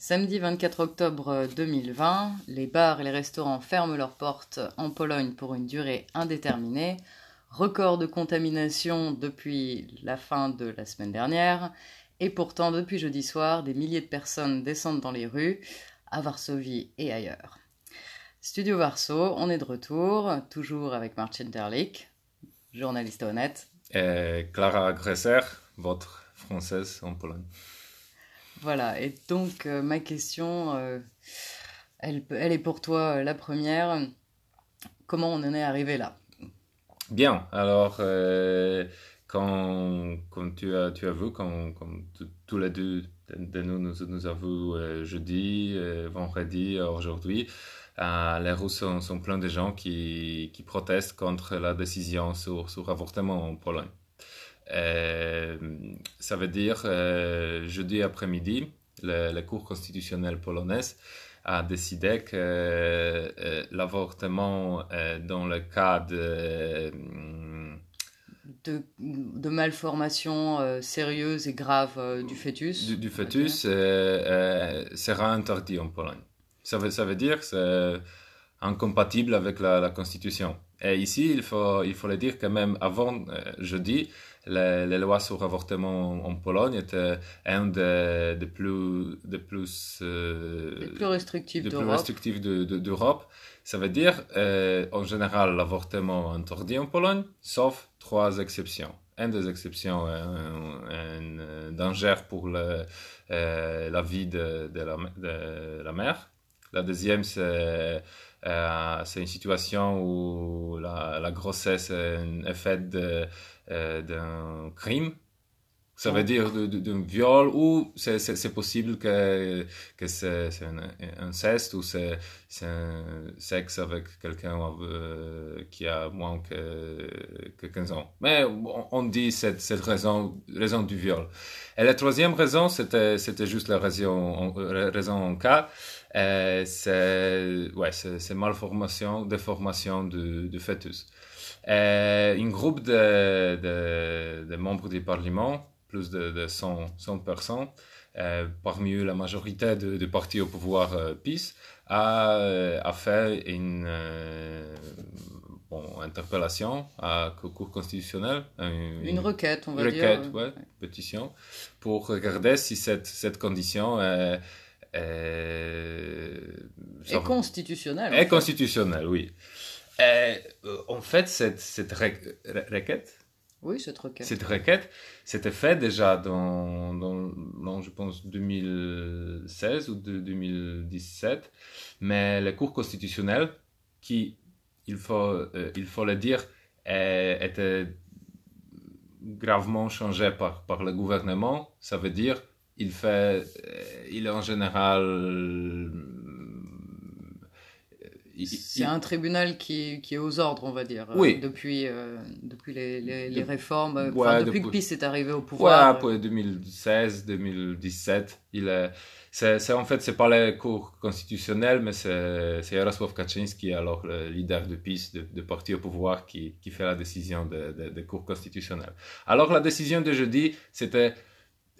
Samedi 24 octobre 2020, les bars et les restaurants ferment leurs portes en Pologne pour une durée indéterminée. Record de contamination depuis la fin de la semaine dernière. Et pourtant, depuis jeudi soir, des milliers de personnes descendent dans les rues, à Varsovie et ailleurs. Studio Varso, on est de retour, toujours avec Marcin Derlich, journaliste honnête. Et Clara Gresser, votre française en Pologne. Voilà, et donc euh, ma question, euh, elle, est pour toi euh, la première. Comment on en est arrivé là? Bien, alors quand, comme tu as, tu vu, quand, comme tous les deux de nous, nous, nous jeudi, vendredi, aujourd'hui, les Russes sont, sont pleins de gens qui, qui protestent contre la décision sur, sur l'avortement en Pologne. Euh, ça veut dire, euh, jeudi après-midi, la Cour constitutionnelle polonaise a décidé que euh, l'avortement dans le cas de, de, de malformation sérieuse et grave du fœtus, du, du fœtus sera interdit en Pologne. Ça veut, ça veut dire que c'est incompatible avec la, la, Constitution. Et ici, il faut, il faut le dire quand même avant jeudi, les, les, lois sur l'avortement en, en, Pologne étaient un des de plus, de plus, euh, plus restrictifs de d'Europe. De, de, d'Europe. Ça veut dire, euh, en général, l'avortement interdit en Pologne, sauf trois exceptions. Une des exceptions est un, un danger pour le, euh, la vie de, de, la, de la mère. La deuxième, c'est euh, une situation où la, la grossesse est un effet de, euh, d'un crime. Ça veut dire d'un viol ou c'est possible que, que c'est un inceste ou c'est un sexe avec quelqu'un euh, qui a moins que, que 15 ans. Mais on, on dit cette, cette raison, raison du viol. Et la troisième raison, c'était juste la raison, raison en cas. Euh, c'est ouais, c'est malformation, déformation du, du fœtus. Euh, un groupe de, de, de, membres du Parlement, plus de, de 100, 100 personnes, euh, parmi eux la majorité du parti au pouvoir euh, PIS, a, a fait une euh, bon, interpellation à Cour constitutionnelle. Une, une, requête, on va requête, dire. Ouais, ouais, pétition, pour regarder si cette, cette condition est euh, et constitutionnel. Et constitutionnel, oui. Et, euh, en fait, cette, cette requête, oui, cette requête. Cette requête, c'était fait déjà dans, dans, dans, je pense, 2016 ou de 2017. Mais la Cour constitutionnelle, qui, il faut, euh, il faut le dire, était gravement changée par, par le gouvernement, ça veut dire il fait, il est en général. Euh, C'est un tribunal qui, qui, est aux ordres, on va dire, oui. depuis, euh, depuis les, les, les réformes, ouais, enfin, depuis, depuis, que PIS est arrivé au pouvoir. Ouais, pour 2016, 2017, il est. C'est, en fait, c'est pas la Cour constitutionnelle, mais c'est, c'est Jarosław Kaczynski, alors le leader de PIS, de, de parti au pouvoir, qui, qui fait la décision de, de, de Cour constitutionnelle. Alors, la décision de jeudi, c'était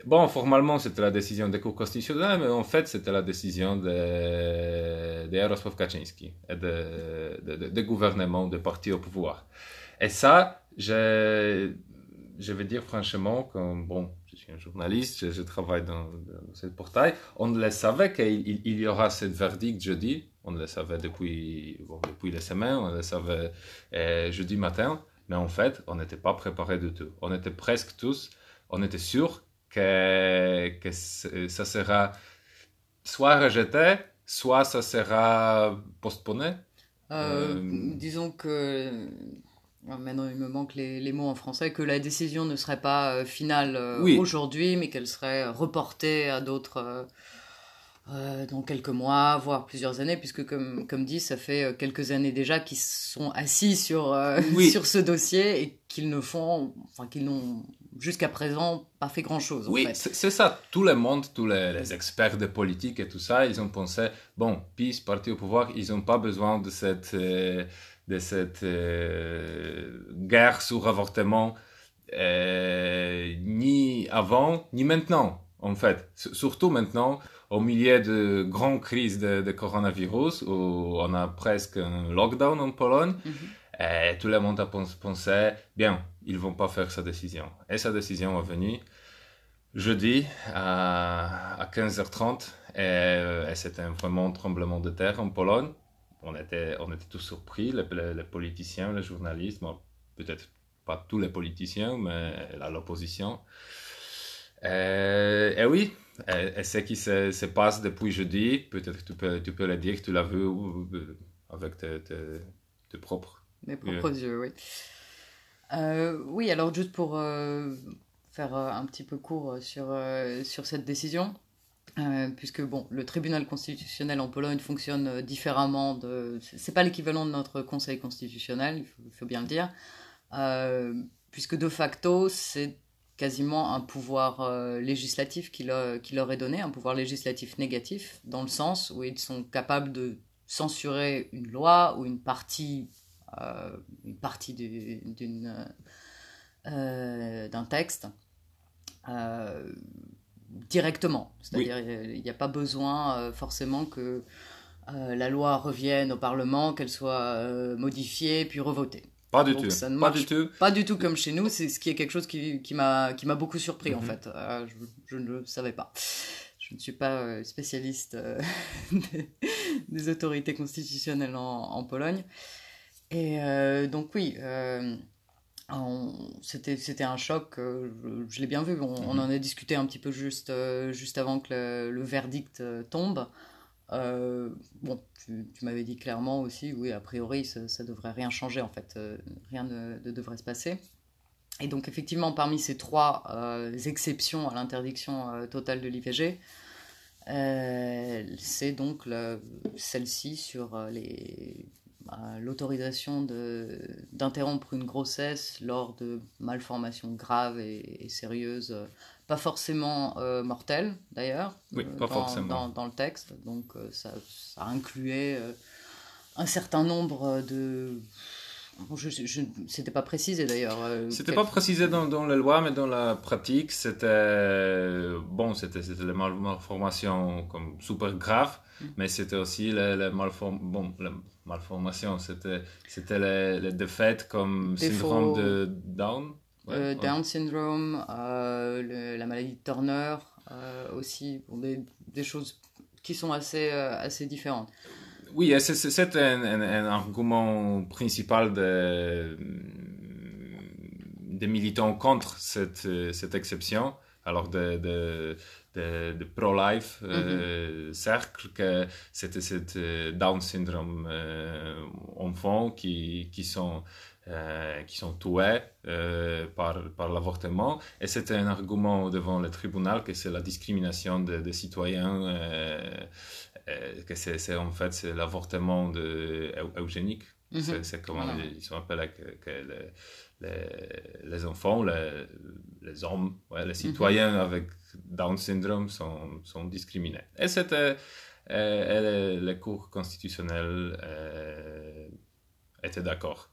Bon, formellement, c'était la décision des cours constitutionnels, mais en fait, c'était la décision de, de Jarosław Kaczynski et de, de, de, gouvernement, de parti au pouvoir. Et ça, je, je vais dire franchement, comme, bon, je suis un journaliste, je, travaille dans, dans ce portail, on le savait qu'il il, il y aura ce verdict jeudi, on le savait depuis, bon, depuis les semaines, on le savait euh, jeudi matin, mais en fait, on n'était pas préparé du tout. On était presque tous, on était sûrs que, que ça sera soit rejeté, soit ça sera postponé euh, euh... Disons que maintenant il me manque les, les, mots en français, que la décision ne serait pas euh, finale euh, oui. aujourd'hui, mais qu'elle serait reportée à d'autres euh, dans quelques mois, voire plusieurs années, puisque comme, comme dit, ça fait quelques années déjà qu'ils sont assis sur, euh, oui. sur ce dossier et qu'ils ne font, enfin qu'ils n'ont jusqu'à présent pas fait grand-chose. Oui, en fait. c'est ça. Tout le monde, tous les, les, experts de politique et tout ça, ils ont pensé, bon, PIS, parti au pouvoir, ils n'ont pas besoin de cette, euh, de cette euh, guerre sur avortement, euh, ni avant, ni maintenant, en fait. S surtout maintenant, au milieu de grandes crises de, coronavirus, où on a presque un lockdown en Pologne, mhm. et tout le monde a pensé, bien, ils vont pas faire sa décision. Et sa décision est venue jeudi à, 15h30, et, c'était vraiment un tremblement de terre en Pologne. On était, on était tous surpris, les, politiciens, les journalistes, peut-être pas tous les politiciens, mais l'opposition. Et, et oui, et, ce qui se, passe depuis jeudi, peut-être tu peux, tu peux le dire, tu l'as vu euh, avec tes, tes, propres Mes propres yeux, oui. Euh, oui, alors juste pour euh, faire un petit peu court sur, sur cette décision, puisque bon, le tribunal constitutionnel en Pologne fonctionne différemment de. C'est pas l'équivalent de notre conseil constitutionnel, il faut, bien le dire, puisque de facto, c'est quasiment un pouvoir euh, législatif qui qui leur, est donné, un pouvoir législatif négatif, dans le sens où ils sont capables de censurer une loi ou une partie, euh, une partie d'une, euh, d'un texte directement. C'est-à-dire il n'y a pas besoin forcément que la loi revienne au Parlement, qu'elle soit modifiée puis revotée. Pas du tout. pas du tout. Pas du tout comme chez nous. C'est ce qui est quelque chose qui, qui m'a beaucoup surpris en mhm. fait. Euh, je, ne le savais pas. Je ne suis pas euh, spécialiste euh, des, autorités constitutionnelles en, Pologne. Et donc oui, c'était un choc. je, l'ai bien vu. On, mhm. en a discuté un petit peu juste juste avant que le verdict tombe. Euh, bon, tu, m'avais dit clairement aussi, oui, a priori, ça, ne devrait rien changer en fait, euh, rien ne, devrait se passer. Et donc effectivement, parmi ces trois euh, exceptions à l'interdiction totale de l'IVG, c'est donc celle-ci sur les l'autorisation d'interrompre une grossesse lors de malformations graves et, et sérieuses pas forcément euh, mortel d'ailleurs, oui, euh, dans. Dans, le texte. Donc euh, ça, ça, incluait un certain nombre de... Je, je, c'était pas précisé d'ailleurs. c'était pas précisé dans, dans, la loi, mais dans la pratique, c'était bon, c'était les malformations comme super graves, mm. mais c'était aussi les, les, malform... bon, les malformations, c'était c'était les, les défaites comme syndrome de Down. Euh, Down syndrome, euh, la maladie de Turner euh, aussi, des, des, choses qui sont assez, assez différentes. Oui, c'est un, un, argument principal des, des militants contre cette, cette exception. Alors, de, de, de, pro-life mm-hmm. cercle, que c'était cette Down syndrome enfants qui, qui sont euh, qui sont tués euh, par, par l'avortement. Et c'était un argument devant le tribunal que c'est la discrimination des citoyens, euh, que c'est en fait c'est l'avortement eugénique. Mhm. C'est comment ils sont appelés que, les, les, enfants, les, les hommes, les mhm. citoyens avec Down syndrome sont, sont discriminés. Et c'était les cours constitutionnels étaient d'accord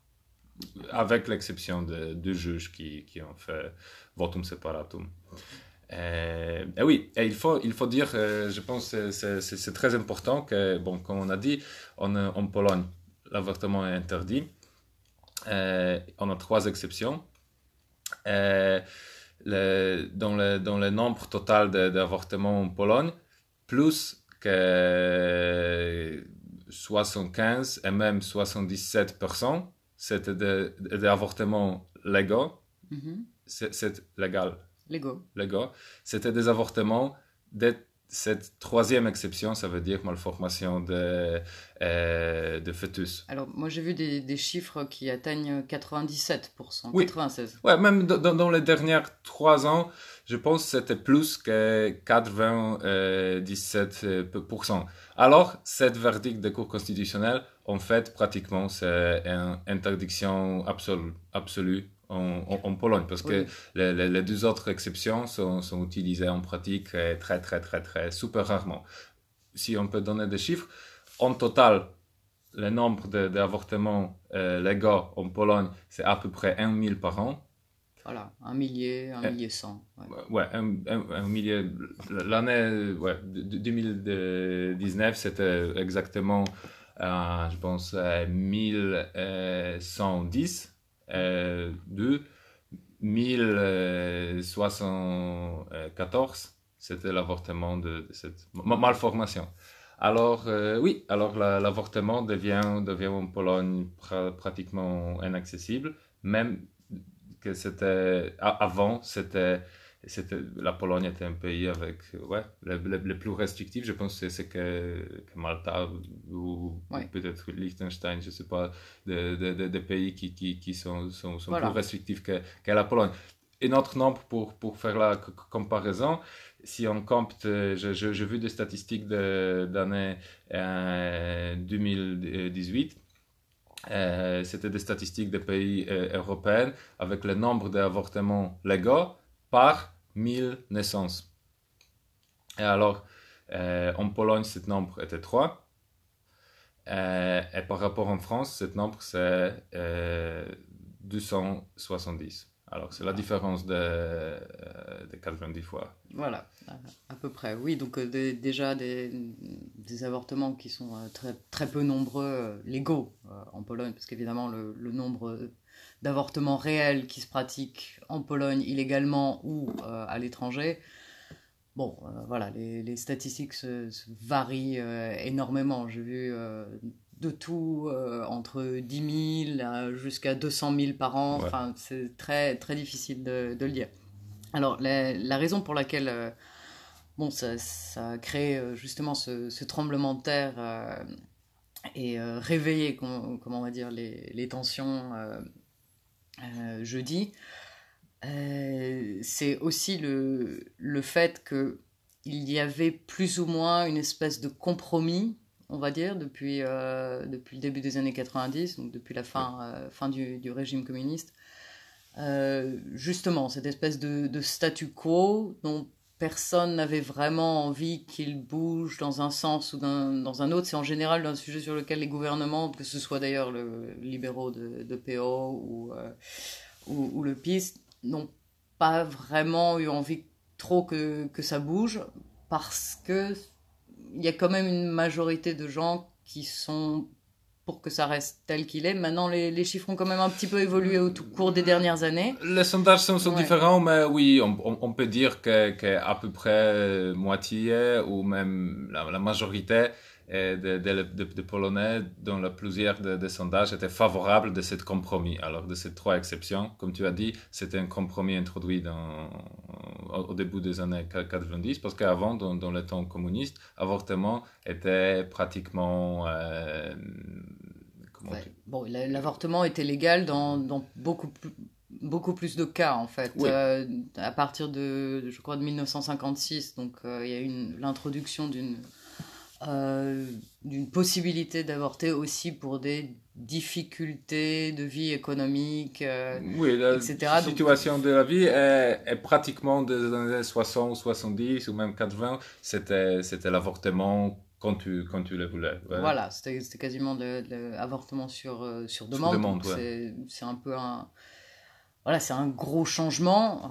avec l'exception de deux juges qui, qui, ont fait votum separatum. Et, et, oui, et il faut, il faut dire, euh, je pense que c'est très important que, bon, comme on a dit, en, en Pologne, l'avortement est interdit. Euh, on a trois exceptions. Euh, le, dans, le, dans le nombre total d'avortements en Pologne, plus que 75 et même 77% c'était des, avortements légaux. Mm-hmm. C'est légal. Légaux. Légaux. C'était des avortements cette troisième exception, ça veut dire malformation de, euh, de fœtus. Alors, moi, j'ai vu des, des, chiffres qui atteignent 97%, oui. 96%. Ouais, même dans, dans, les dernières trois ans, je pense que c'était plus que 97%. Alors, cette verdict de Cour constitutionnelle, en fait, pratiquement, c'est une interdiction absolue, absolue en, en, Pologne, parce que les, les, deux autres exceptions sont, sont, utilisées en pratique très, très, très, très, super rarement. Si on peut donner des chiffres, en total, le nombre d'avortements euh, légaux en Pologne, c'est à peu près 1000 par an. voilà, un millier, un millier cent. Ouais, un, un, millier. L'année ouais, 2019, c'était exactement, je pense, 1110 euh, de 1074, c'était l'avortement de, cette malformation. Alors, euh, oui, alors l'avortement devient, devient en Pologne pratiquement inaccessible, même que c'était, avant, c'était c'était la Pologne était un pays avec ouais le, plus restrictif je pense que c'est que, que, Malta ou peut-être Liechtenstein je sais pas des de, de, pays qui, qui, qui sont, sont, sont plus restrictifs que, que, la Pologne. Et notre nombre pour, pour faire la comparaison si on compte j'ai je, je, vu des statistiques d'année euh, 2018 euh, c'était des statistiques des pays euh, européens avec le nombre d'avortements légaux par 1000 naissances. Et alors, euh, en Pologne, ce nombre était 3. Euh, et par rapport en France, ce nombre, c'est 270. Alors, c'est la différence de, de 90 fois. Voilà, à peu près. Oui, donc déjà des, des, avortements qui sont très, très peu nombreux, légaux en Pologne, parce qu'évidemment, le, le, nombre d'avortements réels qui se pratiquent en Pologne illégalement ou euh, à l'étranger. Bon, euh, voilà, les, statistiques se, varient euh, énormément. J'ai vu de tout entre 10 000 jusqu'à 200 000 par an. Enfin, c'est très, très difficile de, le dire. Alors, la, raison pour laquelle bon, ça, ça, a créé justement ce, tremblement de terre et réveillé, comment, on va dire, les, les tensions euh, jeudi, euh, c'est aussi le, le fait qu'il y avait plus ou moins une espèce de compromis, on va dire, depuis, euh, depuis le début des années 90, donc depuis la fin, fin du, du, régime communiste. justement, cette espèce de, de, statu quo dont personne n'avait vraiment envie qu'il bouge dans un sens ou dans un autre. C'est en général un sujet sur lequel les gouvernements, que ce soit d'ailleurs le libéraux de, PO ou, euh, ou, le PIS, n'ont pas vraiment eu envie trop que, que ça bouge parce que il y a quand même une majorité de gens qui sont pour que ça reste tel qu'il est. Maintenant, les, les, chiffres ont quand même un petit peu évolué au cours des dernières années. Les sondages sont, sont différents, mais oui, on, on, peut dire qu'à que peu près moitié ou même la, la majorité de, de, de, Polonais dont la plusieurs des sondages étaient favorables de ce compromis. Alors, de ces trois exceptions, comme tu as dit, c'était un compromis introduit dans, au, début des années 90, parce qu'avant, dans, dans, le temps communiste, avortement était pratiquement... Euh, bon, l'avortement était légal dans, dans beaucoup plus beaucoup plus de cas en fait. Euh, à partir de, je crois, de 1956, donc euh, il y a eu l'introduction d'une euh, d'une possibilité d'avorter aussi pour des difficultés de vie économique, euh, oui, la situation de la vie est, pratiquement des années 60, 70 ou même 80, c'était, c'était l'avortement quand tu, quand tu le voulais. Voilà, c'était, quasiment l'avortement sur, euh, sur demande. c'est, un peu un... Voilà, c'est un gros changement.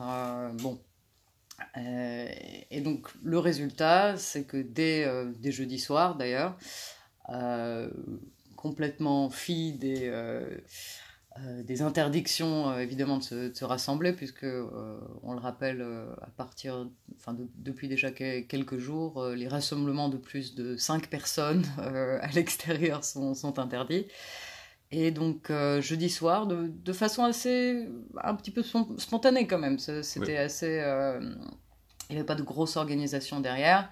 bon, euh, et donc le résultat, c'est que dès, euh, jeudi soir d'ailleurs, euh, complètement fille des, des interdictions évidemment de se, rassembler, puisque on le rappelle à partir, enfin depuis déjà quelques jours, les rassemblements de plus de 5 personnes à l'extérieur sont interdits. Et donc jeudi soir, de, de, façon assez un petit peu spontanée quand même, c'était assez il n'y avait pas de grosse organisation derrière.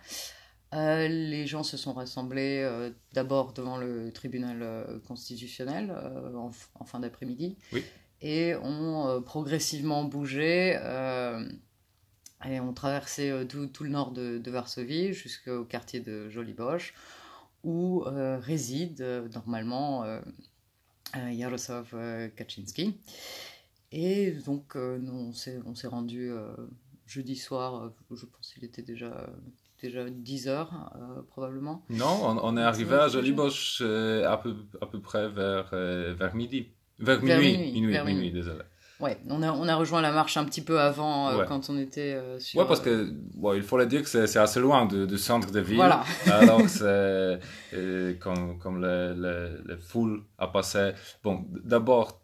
Euh, les gens se sont rassemblés euh, d'abord devant le tribunal euh, constitutionnel en, fin d'après-midi. Et ont progressivement bougé et ont traversé tout, le nord de, Varsovie jusqu'au quartier de Joliboche où réside normalement Jarosław Kaczynski. Et donc on s'est rendu jeudi soir, euh, je pense qu'il était déjà déjà 10 heures euh, probablement. Non, on, est arrivé à Joliboche euh, à, peu, à peu près vers, vers midi. Vers, minuit, minuit, minuit, désolé. Ouais, on a, on a rejoint la marche un petit peu avant euh, Ouais. quand on était euh, sur. Ouais, parce que bon, il faut le dire que c'est assez loin du, du centre de ville. Voilà. Alors, c'est euh, comme, comme le, le, le foule a passé. Bon, d'abord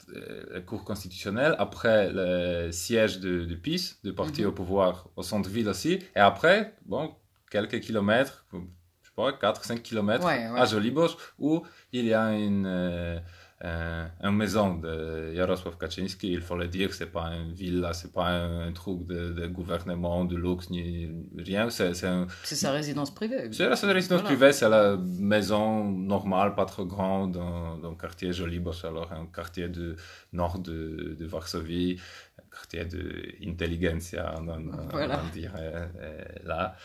la Cour constitutionnelle, après le siège de, de PIS, du parti Mhm. au pouvoir au centre-ville aussi, et après, bon, quelques kilomètres, je sais pas, 4-5 kilomètres Ouais, ouais. à Jolibosch, où il y a une. Euh, euh, une maison de Jaroslav Kaczynski, il faut le dire, c'est pas une villa, c'est pas un, un truc de, de gouvernement, de luxe, ni rien, c'est un- sa résidence privée. c'est la seule résidence Voilà. privée, c'est la maison normale, pas trop grande, dans, dans le quartier Jolibosch, alors un quartier du nord de, de Varsovie, un quartier d'intelligentsia, on, on, Voilà. on dirait euh, là.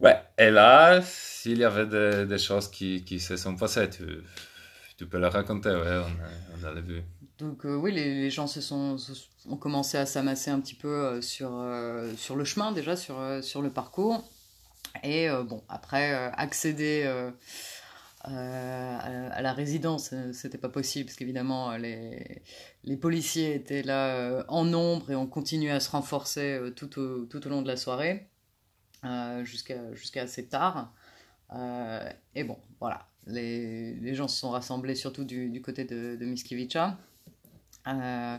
Ouais, et là, s'il y avait des, des choses qui, qui se sont passées, tu, tu peux le raconter, ouais, on a, on a vu. Donc euh, oui, les, gens se sont, se- ont commencé à s'amasser un petit peu euh, sur, euh, sur le chemin déjà, sur, sur le parcours. Et bon, après, accéder à, la résidence, c'était pas possible parce qu'évidemment, les, les policiers étaient là en nombre et ont continué à se renforcer tout, au, tout au long de la soirée, jusqu'à jusqu'à assez tard. Et bon, voilà, les, les gens se sont rassemblés surtout du, du côté de, de. Euh,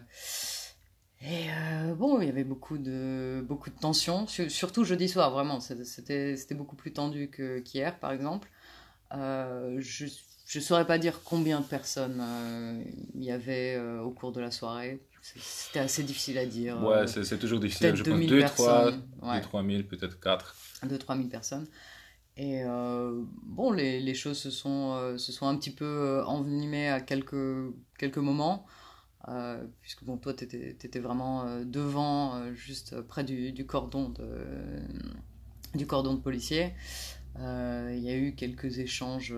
et euh, bon, il y avait beaucoup de, beaucoup de tensions, su- surtout jeudi soir, vraiment. C'était- beaucoup plus tendu que- qu'hier, par exemple. Euh, je ne saurais pas dire combien de personnes il y avait au cours de la soirée. C'était assez difficile à dire. Ouais, c'est toujours difficile, je pense 2000 2, 3, personnes. Ouais. 3 000, peut-être 4. 2-3 000 personnes. Et euh, bon, les, les choses se sont, euh, se sont un petit peu euh, envenimées à quelques, quelques moments. Euh, puisque bon, toi, tu étais, vraiment devant, juste près du, du cordon de, du cordon de policiers. Euh, Il y a eu quelques échanges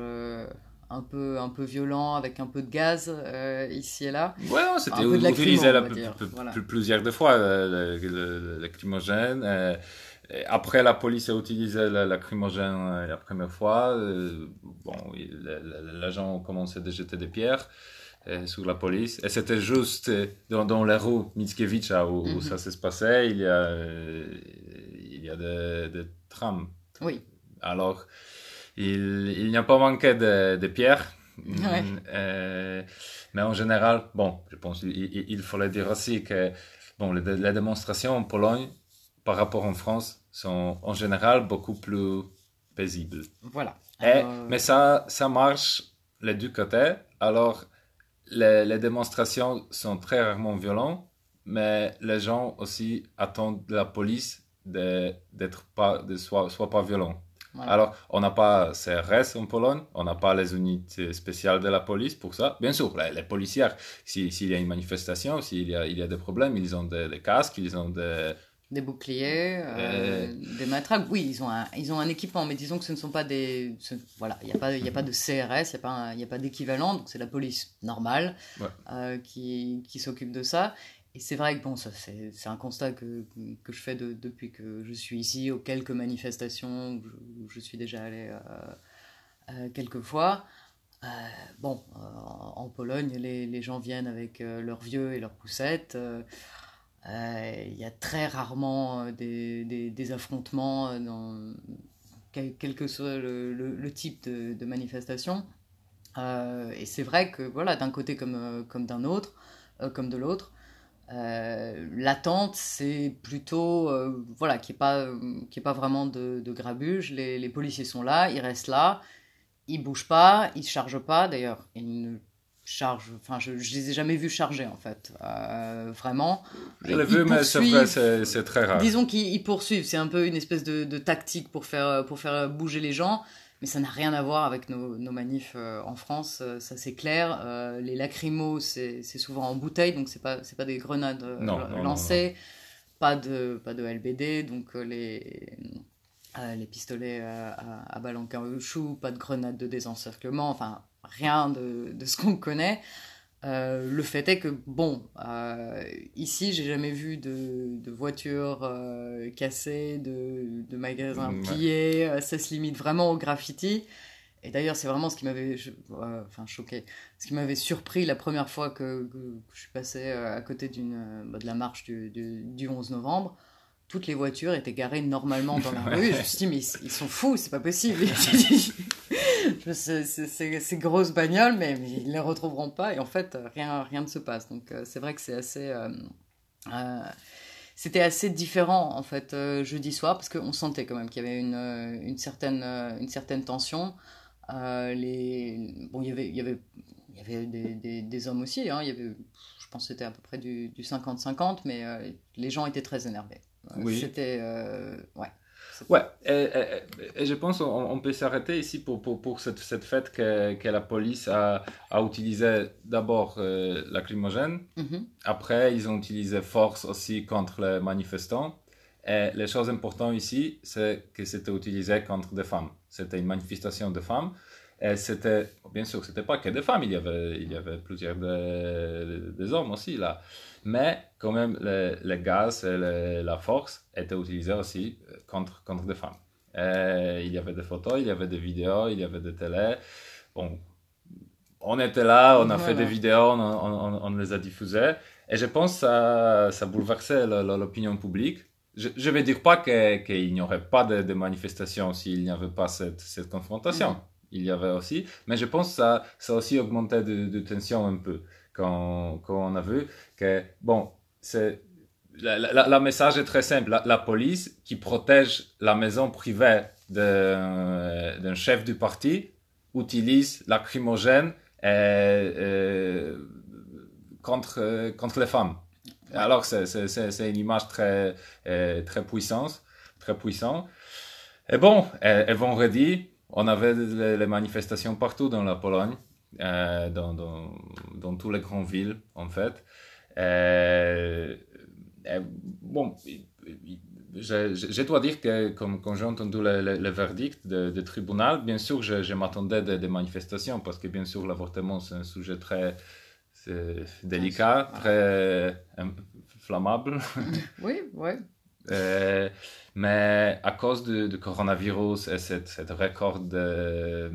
un, peu, un peu violents avec un peu de gaz euh, ici et là. Ouais, c'était de utilisé va plus- plus- voilà. plus- plusieurs de fois, le, le, le- le lacrymogène. euh, et après, la police a utilisé le lacrymogène euh, la première fois. euh, bon, l'agent a commencé à jeter des pierres euh, sur la police. Et c'était juste dans, dans la rue Mickiewicz où, Mhm. ça se passait. Il y a, il y a des, des trams. Oui, Alors, il, il n'y a pas manqué de, de pierres. Ouais. Euh, mais en général, bon, je pense qu'il il, il faut le dire aussi que bon, les, les démonstrations en Pologne par rapport en France sont en général beaucoup plus paisibles. voilà. Et- Alors, mais ça, ça marche les deux côtés. Alors, les, les démonstrations sont très rarement violentes, mais les gens aussi attendent de la police de- d'être pas, de soit, soit pas violent. voilà. Alors, on n'a pas CRS en Pologne, on n'a pas les unités spéciales de la police pour ça. Bien sûr, les, les policiers, si- s'il y a une manifestation, s'il y y a des problèmes, ils ont des, des casques, ils ont des... Des boucliers, euh, des matraques. Oui, ils ont, un, ils ont un équipement, mais disons que ce ne sont pas des. ce- voilà, il n'y a, pas- y a pas de CRS, il n'y a pas, pas d'équivalent, donc c'est la police normale Ouais. euh, qui, qui s'occupe de ça. Et c'est vrai que bon, ça, c'est c'est un constat que, que je fais de- depuis que je suis ici, aux quelques manifestations où je, où je suis déjà allé euh, euh, quelques fois. Euh, bon, euh, en Pologne, les, les gens viennent avec euh, leurs vieux et leurs poussettes. Euh, Il y a très rarement euh, des, des, affrontements euh, dans quel, que soit le, le- type de, manifestation. Et c'est vrai que voilà, d'un côté comme, comme d'un autre, comme de l'autre, l'attente c'est plutôt voilà qui est pas euh, qui est pas vraiment de, de grabuge. Les, les policiers sont là, ils restent là, ils bougent pas, ils chargent pas. D'ailleurs, ils ne chargent. Enfin, je, je les ai jamais vus charger en fait, Euh, vraiment. Je l'ai vu, mais c'est très rare. Disons qu'ils ils poursuivent, c'est un peu une espèce de, de tactique pour faire, pour faire bouger les gens, mais ça n'a rien à voir avec nos, nos manifs euh, en France, euh, ça c'est clair. Euh, les lacrymos, c'est souvent en bouteille, donc c'est pas, c'est pas des grenades Non, non, non, lancées, Pas, de, pas de LBD, donc les, euh, les pistolets euh, à, à balles en caoutchouc, pas de grenades de désencerclement, enfin rien de, de ce qu'on connaît. Euh, le fait est que, bon, euh, ici, j'ai jamais vu de, de voitures euh, cassées, de, de magasins pillés, euh, ça se limite vraiment au graffiti. et d'ailleurs, c'est vraiment ce qui m'avait enfin, choqué, ce qui m'avait surpris la première fois que, je suis passé à côté bah, de la marche du, du, 11 novembre toutes les voitures étaient garées normalement dans la rue. je me suis dit, mais ils, sont fous, c'est pas possible. ces grosses bagnoles, mais, ils ne les retrouveront pas. Et en fait, rien, rien ne se passe. Donc, euh, c'est vrai que c'est assez. Euh, euh, c'était assez différent, en fait, jeudi soir, parce qu'on sentait quand même qu'il y avait une, une, certaine, une certaine tension. les... Bon, il y avait. Il y avait il y avait des, des, hommes aussi, hein. il y avait, je pense que c'était à peu près du 50-50, mais les gens étaient très énervés. Oui. C'était. Ouais. Ouais, et, je pense qu'on on peut s'arrêter ici pour, pour, pour cette, cette, fête que, que, la police a, a utilisé d'abord euh, lacrymogène, mm-hmm. après ils ont utilisé force aussi contre les manifestants. Et les choses importantes ici, c'est que c'était utilisé contre des femmes. C'était une manifestation de femmes. Et c'était, bien sûr, c'était pas que des femmes, il y avait, il y avait plusieurs des hommes aussi là. Mais quand même, le, gaz et la force étaient utilisés aussi euh, contre, contre des femmes. il y avait des photos, il y avait des vidéos, il y avait des télés. Bon, on était là, on a fait des vidéos, on, on, on, les a diffusées. Et je pense que ça, ça bouleversait l'opinion publique. Je ne vais dire pas qu'il n'y aurait pas de, de manifestations s'il n'y avait pas cette, cette confrontation. Mm. Il y avait aussi. Mais je pense que ça, ça aussi augmenté de, tension un peu quand, quand on a vu que, bon, c'est le message est très simple. La, police qui protège la maison privée d'un chef du parti utilise lacrymogène contre, contre les femmes. Alors, c'est une image très, très puissante. Très puissante. Et bon, et, et vendredi, on avait les manifestations partout dans la Pologne. Euh, dans, dans, dans toutes les grandes villes, en fait. Euh, bon, je, je, dois dire que comme, quand j'ai entendu le, verdict du tribunal, bien sûr, je, je m'attendais des, des, manifestations parce que, bien sûr, l'avortement, c'est un sujet très délicat, très flammable. Oui, oui. Euh, mais à cause du, coronavirus et cette, record de,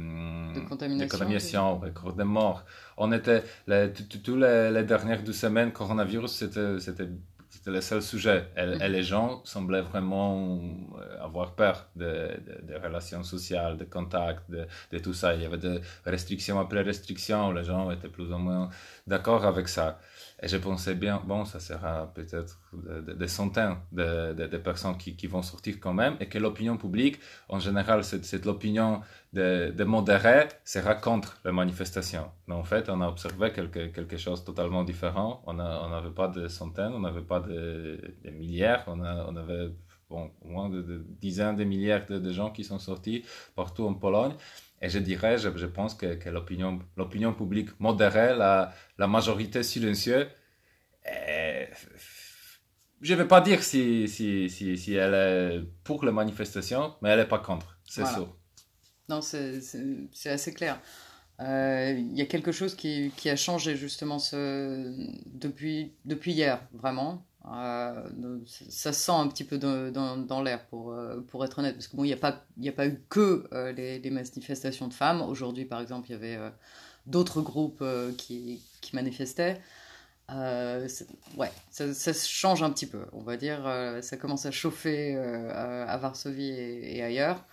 de contamination, record de morts, on était, toutes les, les, dernières deux semaines, coronavirus, c'était c'était le seul sujet. Et, et, les gens semblaient vraiment euh, avoir peur des de, de relations sociales, de contacts, de, de, tout ça. Il y avait des restrictions après restrictions. Les gens étaient plus ou moins d'accord avec ça. Et je pensais bien, bon, ça sera peut-être des centaines de, personnes qui, vont sortir quand même, et que l'opinion publique, en général, c'est l'opinion de, de modérés, sera contre les manifestations. Mais en fait, on a observé quelque, quelque chose totalement différent. On n'avait pas de centaines, on n'avait pas de, milliers, on, avait bon, au moins de, dizaines de milliers de, gens qui sont sortis partout en Pologne. Et je dirais, je, je pense que, que l'opinion publique modérée, la, la majorité silencieuse, euh, je ne vais pas dire si, si, si, si, elle est pour la manifestation, mais elle n'est pas contre, c'est ça. Non, c'est assez clair. Euh, il y a quelque chose qui, qui, a changé justement ce, depuis, depuis hier, vraiment. Euh, ça sent un petit peu dans, dans, l'air, pour, euh, pour être honnête, parce qu'il bon, n'y a, pas, a pas eu que euh, les, manifestations de femmes. Aujourd'hui, par exemple, il y avait d'autres groupes qui, qui, manifestaient. ouais, ça, ça, change un petit peu, on va dire. ça commence à chauffer à Varsovie et ailleurs.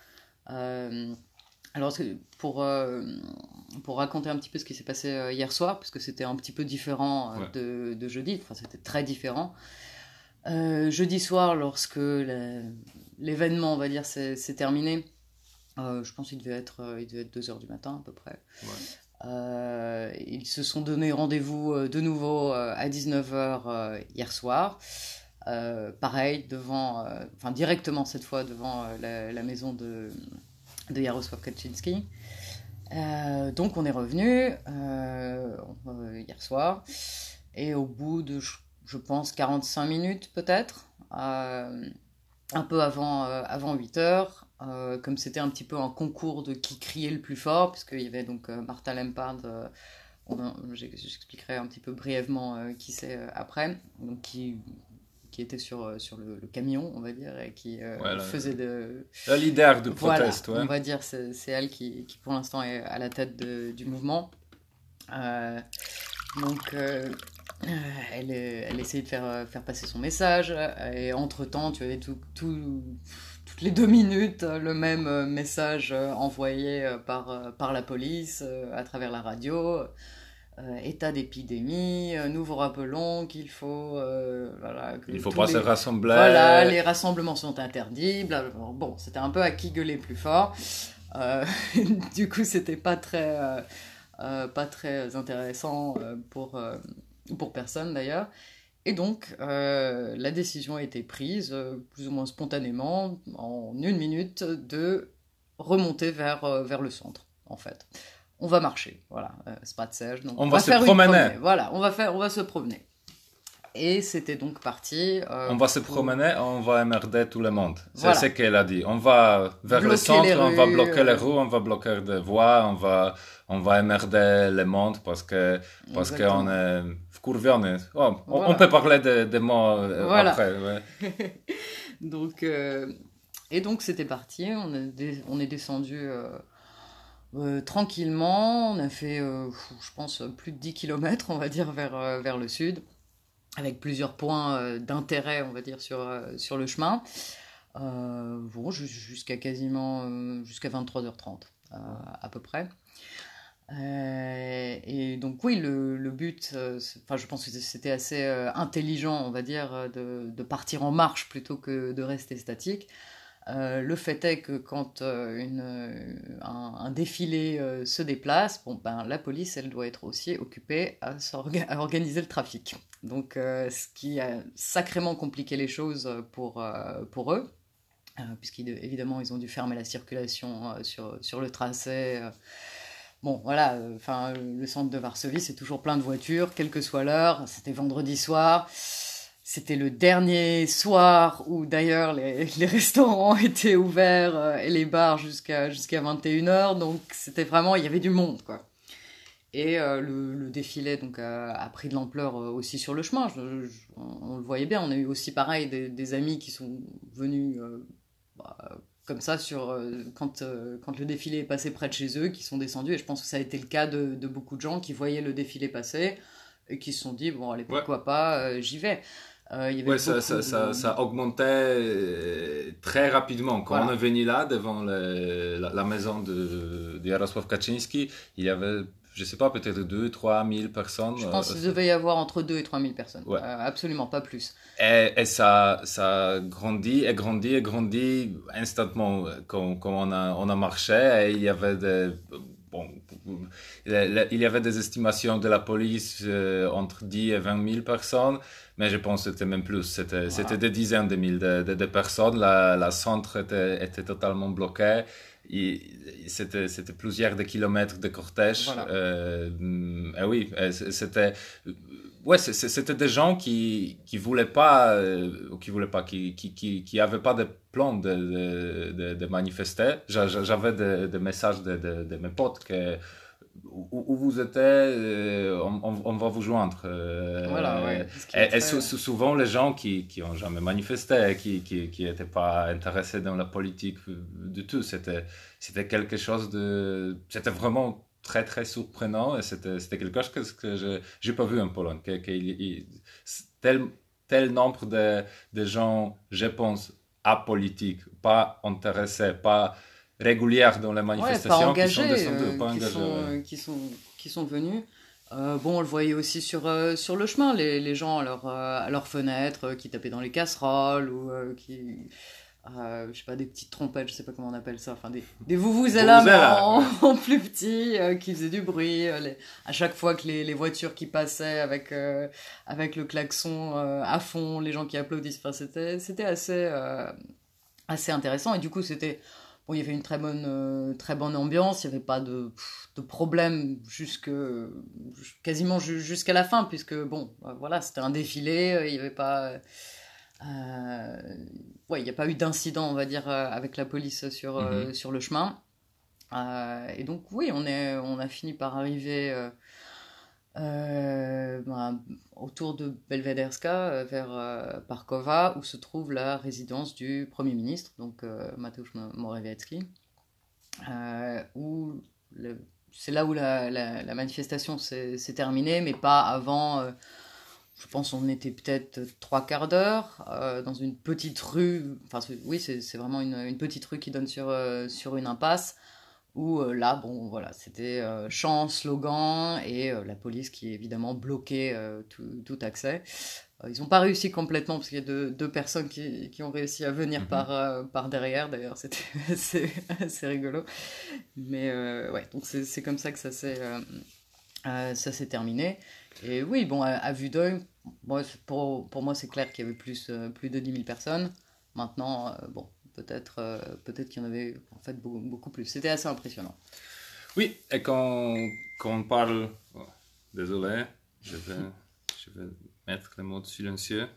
Alors, pour, pour raconter un petit peu ce qui s'est passé hier soir, parce que c'était un petit peu différent de, de, jeudi, enfin c'était très différent. Euh, jeudi soir, lorsque l'événement, on va dire, s'est terminé, euh, je pense qu'il devait être, euh, il devait être 2h du matin à peu près. ils se sont donné rendez-vous de nouveau à 19h hier soir. pareil, devant, enfin directement cette fois devant la, maison de, de Jaroslav Kaczynski. donc on est revenu hier soir et au bout de je pense, 45 minutes peut-être, euh, un peu avant, euh, avant 8 heures, euh, comme c'était un petit peu un concours de qui criait le plus fort, puisqu'il y avait donc Martha Lempard, j'expliquerai un petit peu brièvement qui c'est après, donc qui, qui était sur, sur le, camion, on va dire, et qui faisait de... La leader de proteste, On va dire, c'est elle qui, qui, pour l'instant, est à la tête du mouvement. donc, elle, elle essayait de faire, faire passer son message, et entre-temps, tu avais tout, tout toutes les deux minutes le même message envoyé par, par la police à travers la radio. Euh, état d'épidémie, euh, nous vous rappelons qu'il faut... Euh, voilà, Il faut pas se rassembler. Voilà, les rassemblements sont interdits. Bon, c'était un peu à qui gueuler plus fort. du coup, c'était pas très, pas très intéressant pour, pour personne d'ailleurs. Et donc, la décision a été prise, plus ou moins spontanément, en une minute, de remonter vers, vers le centre, en fait on va marcher. Voilà, euh, c'est pas de sèche. Donc on, va, se promener. Voilà, on va, faire, on va se promener. Et c'était donc parti. Euh, on va se promener, on va emmerder tout le monde. C'est ce qu'elle a dit. On va vers le centre, on va bloquer les euh, rues, on va bloquer des voies, on va, on va emmerder le monde parce que parce qu'on est on, est, oh, on, peut parler de, de mots après. donc, et donc c'était parti. On est, on est descendu euh, tranquillement. On a fait, euh, je pense, plus de 10 km, on va dire, vers, euh, vers le sud, avec plusieurs points d'intérêt, on va dire, sur, sur le chemin. bon, jusqu'à quasiment jusqu'à 23h30, à peu près. et donc oui, le, le but, enfin je pense que c'était assez intelligent, on va dire, de, de, partir en marche plutôt que de rester statique. Euh, le fait est que quand euh, euh, un, défilé se déplace, bon, ben, la police, elle doit être aussi occupée à, organiser le trafic. Donc, ce qui a sacrément compliqué les choses pour, pour eux, puisqu'évidemment, ils ont dû fermer la circulation sur, sur le tracé. Bon, voilà, enfin, le centre de Varsovie, c'est toujours plein de voitures, quelle que soit l'heure. C'était vendredi soir. C'était le dernier soir où d'ailleurs les, les, restaurants étaient ouverts euh, et les bars jusqu'à jusqu'à 21h. Donc c'était vraiment, il y avait du monde quoi. Et euh, le, le, défilé donc a, pris de l'ampleur euh, aussi sur le chemin. on, le voyait bien. On a eu aussi pareil des, des amis qui sont venus bah, comme ça sur quand quand le défilé est passé près de chez eux, qui sont descendus. Et je pense que ça a été le cas de, de beaucoup de gens qui voyaient le défilé passer et qui se sont dit bon allez pourquoi pas, j'y vais. Euh, ouais, ça, ça, ça, ça, augmentait euh, très rapidement. Quand on est venu là, devant la, maison de, de Jarosław Kaczynski, il y avait, je sais pas, peut-être 2 3 000 personnes. Je pense euh, qu'il devait y avoir entre 2 et 3 000 personnes. absolument, pas plus. Et, et, ça, ça grandit et grandit et grandit instantanément quand, quand on, a, on a marché. Et il y avait des bon, il y avait des estimations de la police entre 10 et 20 000 personnes mais je pense que c'était même plus. C'était, des dizaines de milliers de, de, personnes. La, la centre était, était totalement bloquée. C'était, plusieurs de kilomètres de cortège. Euh, et oui, c'était. Ouais, c'était des gens qui qui voulaient pas, euh, qui voulaient pas, qui qui qui, qui avaient pas de plan de, de, de, manifester. J'avais des, messages de, de, mes potes que où, vous êtes, euh, on, va vous joindre. Euh, voilà, ouais, et, souvent, les gens qui n'ont jamais manifesté, qui n'étaient pas intéressés dans la politique du tout, c'était quelque chose de. C'était vraiment très, très surprenant et c'était quelque chose que, je n'ai pas vu en Pologne. Que, tel, tel nombre de, de gens, je pense, apolitiques, pas intéressés, pas régulières dans les manifestations qui sont descendues, pas engagées. Sont, qui, sont, qui sont venus. Euh, bon, on le voyait aussi sur, euh, sur le chemin, les, les gens à leur, euh, à leur fenêtre qui tapaient dans les casseroles ou qui. Je sais pas, des petites trompettes, je sais pas comment on appelle ça, enfin des, des vuvuzelas en, en, plus petit, qui faisaient du bruit. à chaque fois que les, les voitures qui passaient avec, avec le klaxon à fond, les gens qui applaudissent, enfin, c'était, c'était assez, assez intéressant. Et du coup, c'était Bon, il y avait une très bonne, euh, très bonne ambiance, il n'y avait pas de, de problème jusque, quasiment jusqu'à la fin, puisque bon, euh, voilà, c'était un défilé, euh, il n'y avait pas. Ouais, il n'y a pas eu d'incident, on va dire, avec la police sur, mhm. sur le chemin. et donc, oui, on, est, on a fini par arriver euh, ben, autour de Belvederska, euh, vers euh, Parkova, où se trouve la résidence du Premier ministre, donc Mateusz Morawiecki, où c'est là où la, la manifestation s'est terminée, mais pas avant je pense on était peut-être trois quarts d'heure dans une petite rue. Enfin, oui, c'est vraiment une, une, petite rue qui donne sur, sur une impasse où euh, là, bon, voilà, c'était euh, chant, slogan et euh, la police qui évidemment bloquait tout, accès. ils n'ont pas réussi complètement parce qu'il y a deux, deux personnes qui, qui, ont réussi à venir mhm. par, par derrière. D'ailleurs, c'était assez, rigolo. Mais ouais, donc c'est comme ça que ça s'est ça s'est terminé. Et oui, bon, à, vue d'œil, pour, pour moi, c'est clair qu'il y avait plus, plus de 10 000 personnes. Maintenant, bon, peut-être euh, peut-être qu'il y en avait en fait beaucoup, beaucoup plus. C'était assez impressionnant. Oui, et quand, quand on parle... Oh, désolé, je vais, je vais mettre le mode silencieux.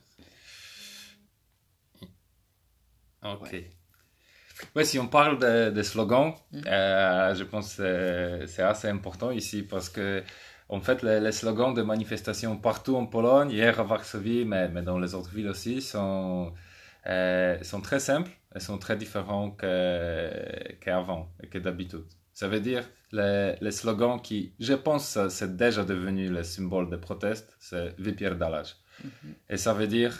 Ok. Oui, si on parle des de slogans, mm. euh, je pense que c'est assez important ici parce que, en fait, les, slogans de manifestations partout en Pologne, hier à Varsovie, mais, mais dans les autres villes aussi, sont, euh, sont très simples elles sont très différentes qu'avant et que d'habitude. Ça veut dire les, les slogans qui, je pense, c'est déjà devenu le symbole des protestes, c'est Wypierdalać. Mm Et ça veut dire